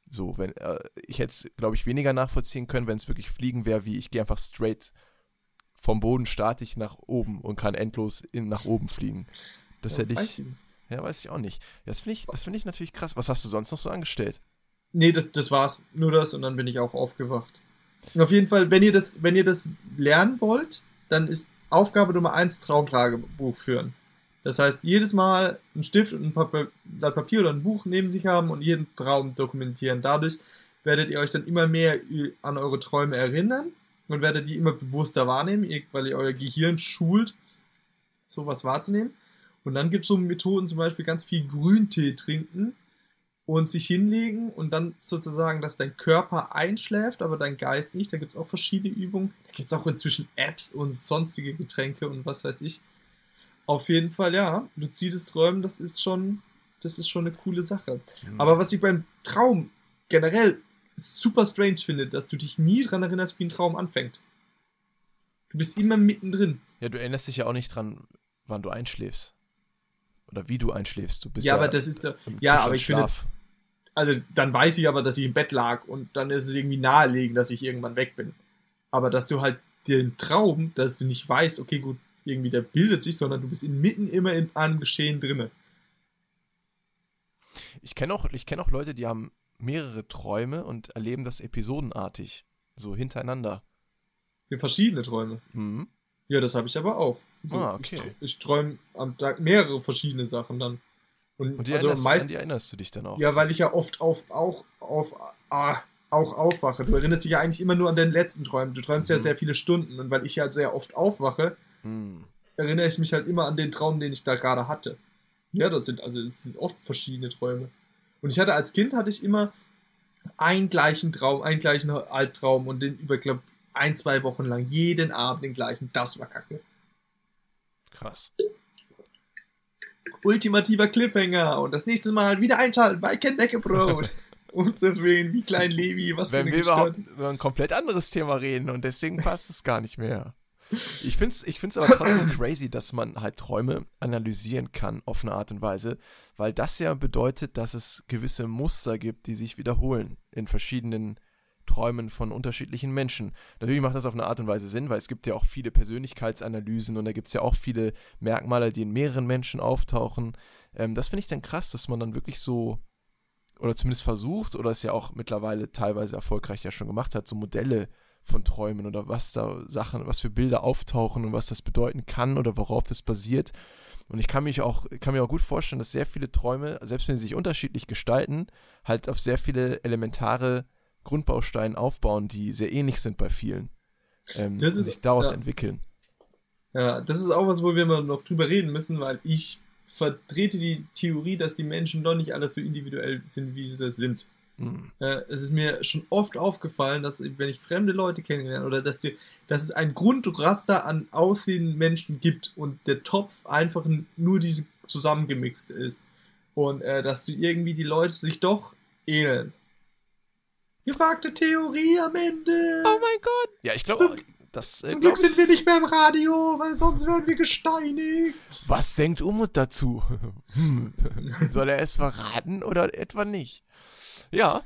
So, wenn, äh, ich hätte es, glaube ich, weniger nachvollziehen können, wenn es wirklich Fliegen wäre, wie ich gehe einfach straight vom Boden starte ich nach oben und kann endlos in, nach oben fliegen. Das ja, hätte ich. Ja, weiß ich auch nicht. Das finde ich, find ich natürlich krass. Was hast du sonst noch so angestellt? Nee, das, das war's. Nur das und dann bin ich auch aufgewacht. Und auf jeden Fall, wenn ihr das, wenn ihr das lernen wollt, dann ist Aufgabe Nummer eins Traumtagebuch führen. Das heißt, jedes Mal einen Stift und ein Papier, Blatt Papier oder ein Buch neben sich haben und jeden Traum dokumentieren. Dadurch werdet ihr euch dann immer mehr an eure Träume erinnern und werdet die immer bewusster wahrnehmen, weil ihr euer Gehirn schult, sowas wahrzunehmen. Und dann gibt es so Methoden, zum Beispiel ganz viel Grüntee trinken und sich hinlegen und dann sozusagen, dass dein Körper einschläft, aber dein Geist nicht. Da gibt es auch verschiedene Übungen. Da gibt es auch inzwischen Apps und sonstige Getränke und was weiß ich. Auf jeden Fall, ja, luzides Träumen, das ist schon, das ist schon eine coole Sache. Mhm. Aber was ich beim Traum generell super strange finde, dass du dich nie dran erinnerst, wie ein Traum anfängt. Du bist immer mittendrin. Ja, du erinnerst dich ja auch nicht dran, wann du einschläfst. Oder wie du einschläfst. Du bist ja, ja aber das ist der, ja, aber ich Schlaf. finde, also dann weiß ich aber, dass ich im Bett lag und dann ist es irgendwie naheliegend, dass ich irgendwann weg bin. Aber dass du halt den Traum, dass du nicht weißt, okay, gut, irgendwie der bildet sich, sondern du bist inmitten immer in einem Geschehen drinne. Ich kenne auch, kenn auch Leute, die haben mehrere Träume und erleben das episodenartig, so hintereinander. Verschiedene Träume. Mhm. Ja, das habe ich aber auch. Also ah, okay. Ich, ich träume am Tag mehrere verschiedene Sachen dann. Und, und die, also erinnerst, meist, an die erinnerst du dich dann auch? Ja, weil ich ja oft auf, auch, auf, ah, auch aufwache. Du erinnerst dich ja eigentlich immer nur an den letzten Träumen. Du träumst mhm. ja sehr viele Stunden. Und weil ich ja sehr oft aufwache, mhm. erinnere ich mich halt immer an den Traum, den ich da gerade hatte. Ja, das sind also das sind oft verschiedene Träume. Und ich hatte als Kind hatte ich immer einen gleichen Traum, einen gleichen Albtraum und den über, glaube ein, zwei Wochen lang jeden Abend den gleichen. Das war kacke. Krass ultimativer Cliffhanger und das nächste Mal wieder einschalten bei Ken Deckebrot. um zu erwähnen, wie klein Levi, was Wenn für eine wir überhaupt über ein komplett anderes Thema reden und deswegen passt es gar nicht mehr. Ich finde es ich find's aber trotzdem crazy, dass man halt Träume analysieren kann auf eine Art und Weise, weil das ja bedeutet, dass es gewisse Muster gibt, die sich wiederholen in verschiedenen Träumen von unterschiedlichen Menschen. Natürlich macht das auf eine Art und Weise Sinn, weil es gibt ja auch viele Persönlichkeitsanalysen und da gibt es ja auch viele Merkmale, die in mehreren Menschen auftauchen. Ähm, das finde ich dann krass, dass man dann wirklich so, oder zumindest versucht, oder es ja auch mittlerweile teilweise erfolgreich ja schon gemacht hat, so Modelle von Träumen oder was da Sachen, was für Bilder auftauchen und was das bedeuten kann oder worauf das basiert. Und ich kann mich auch, kann mir auch gut vorstellen, dass sehr viele Träume, selbst wenn sie sich unterschiedlich gestalten, halt auf sehr viele elementare Grundbausteinen aufbauen, die sehr ähnlich sind bei vielen. Ähm, das ist, sich daraus ja. entwickeln. Ja, das ist auch was, wo wir noch drüber reden müssen, weil ich vertrete die Theorie, dass die Menschen doch nicht alles so individuell sind, wie sie sind. Mhm. Äh, es ist mir schon oft aufgefallen, dass wenn ich fremde Leute kennenlerne oder dass, die, dass es ein Grundraster an aussehenden Menschen gibt und der Topf einfach nur diese zusammengemixt ist und äh, dass du irgendwie die Leute sich doch ähneln. Gewagte Theorie am Ende. Oh mein Gott. Ja, ich glaube, das. Äh, zum Glück sind wir nicht mehr im Radio, weil sonst wären wir gesteinigt. Was denkt Umut dazu? Hm. Soll er es verraten oder etwa nicht? Ja,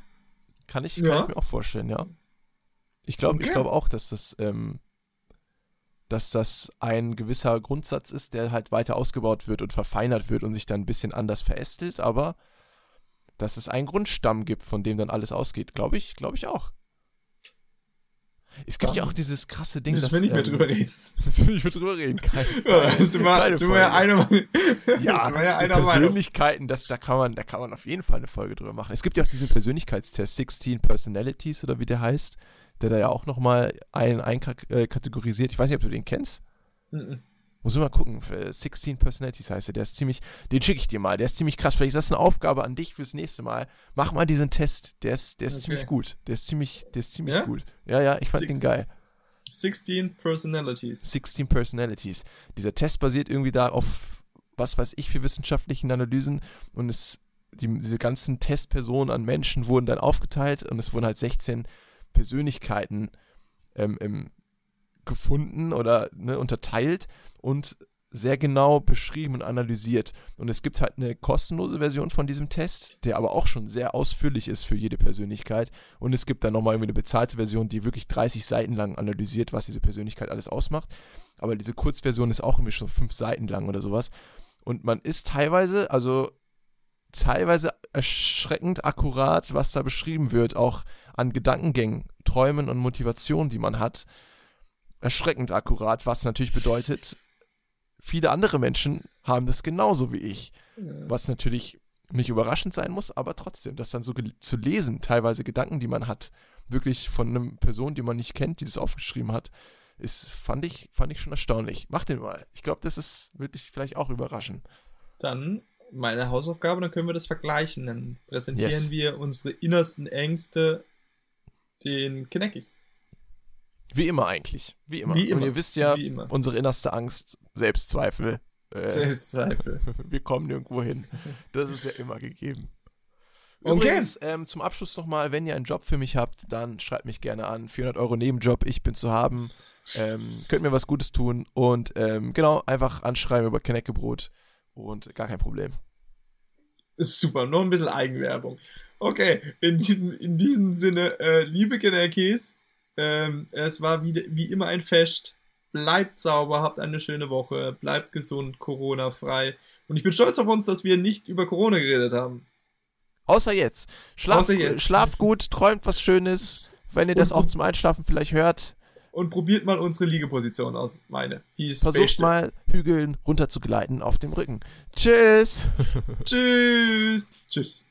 kann ich, kann ja. ich mir auch vorstellen, ja. Ich glaube okay. glaub auch, dass das, ähm, dass das ein gewisser Grundsatz ist, der halt weiter ausgebaut wird und verfeinert wird und sich dann ein bisschen anders verästelt, aber dass es einen Grundstamm gibt, von dem dann alles ausgeht. Glaube ich, glaube ich auch. Es gibt dann ja auch dieses krasse Ding, dass. wir nicht mehr ähm, drüber reden. Müssen wir nicht mehr drüber reden. Kein, ja, das sind wir, sind wir ja einer, ja, ja einer Persönlichkeiten, das, da, kann man, da kann man auf jeden Fall eine Folge drüber machen. Es gibt ja auch diesen Persönlichkeitstest, 16 Personalities oder wie der heißt, der da ja auch nochmal ein, einkategorisiert. Ich weiß nicht, ob du den kennst. Mhm. Muss ich mal gucken. 16 Personalities heißt er. Der ist ziemlich. Den schicke ich dir mal. Der ist ziemlich krass. Vielleicht ist das eine Aufgabe an dich fürs nächste Mal. Mach mal diesen Test. Der ist, der ist okay. ziemlich gut. Der ist ziemlich, der ist ziemlich ja? gut. Ja, ja, ich fand 16, den geil. 16 Personalities. 16 Personalities. Dieser Test basiert irgendwie da auf, was weiß ich, für wissenschaftlichen Analysen. Und es, die, diese ganzen Testpersonen an Menschen wurden dann aufgeteilt und es wurden halt 16 Persönlichkeiten ähm, im gefunden oder ne, unterteilt und sehr genau beschrieben und analysiert. Und es gibt halt eine kostenlose Version von diesem Test, der aber auch schon sehr ausführlich ist für jede Persönlichkeit. Und es gibt dann nochmal irgendwie eine bezahlte Version, die wirklich 30 Seiten lang analysiert, was diese Persönlichkeit alles ausmacht. Aber diese Kurzversion ist auch irgendwie schon fünf Seiten lang oder sowas. Und man ist teilweise, also teilweise erschreckend akkurat, was da beschrieben wird, auch an Gedankengängen, Träumen und Motivationen, die man hat erschreckend akkurat, was natürlich bedeutet, viele andere Menschen haben das genauso wie ich. Was natürlich nicht überraschend sein muss, aber trotzdem, das dann so zu lesen, teilweise Gedanken, die man hat, wirklich von einer Person, die man nicht kennt, die das aufgeschrieben hat, ist, fand ich, fand ich schon erstaunlich. Mach den mal. Ich glaube, das ist wirklich vielleicht auch überraschend. Dann meine Hausaufgabe, dann können wir das vergleichen. Dann präsentieren yes. wir unsere innersten Ängste den Kinekis. Wie immer eigentlich. Wie immer. Wie immer. Und ihr wisst ja, unsere innerste Angst, Selbstzweifel. Äh, Selbstzweifel. wir kommen nirgendwo hin. Das ist ja immer gegeben. Übrigens, okay. ähm, zum Abschluss nochmal, wenn ihr einen Job für mich habt, dann schreibt mich gerne an. 400 Euro Nebenjob, ich bin zu haben. Ähm, könnt mir was Gutes tun und ähm, genau, einfach anschreiben über Knäckebrot und gar kein Problem. Ist super, noch ein bisschen Eigenwerbung. Okay, in diesem, in diesem Sinne, äh, liebe Generkis, ähm, es war wie, wie immer ein Fest. Bleibt sauber, habt eine schöne Woche, bleibt gesund, Corona-frei. Und ich bin stolz auf uns, dass wir nicht über Corona geredet haben. Außer jetzt. Schlaf, Außer jetzt. Schlaft gut, träumt was Schönes. Wenn ihr das auch zum Einschlafen vielleicht hört. Und probiert mal unsere Liegeposition aus, meine. Die ist Versucht beste. mal, Hügeln runter zu gleiten auf dem Rücken. Tschüss. Tschüss. Tschüss.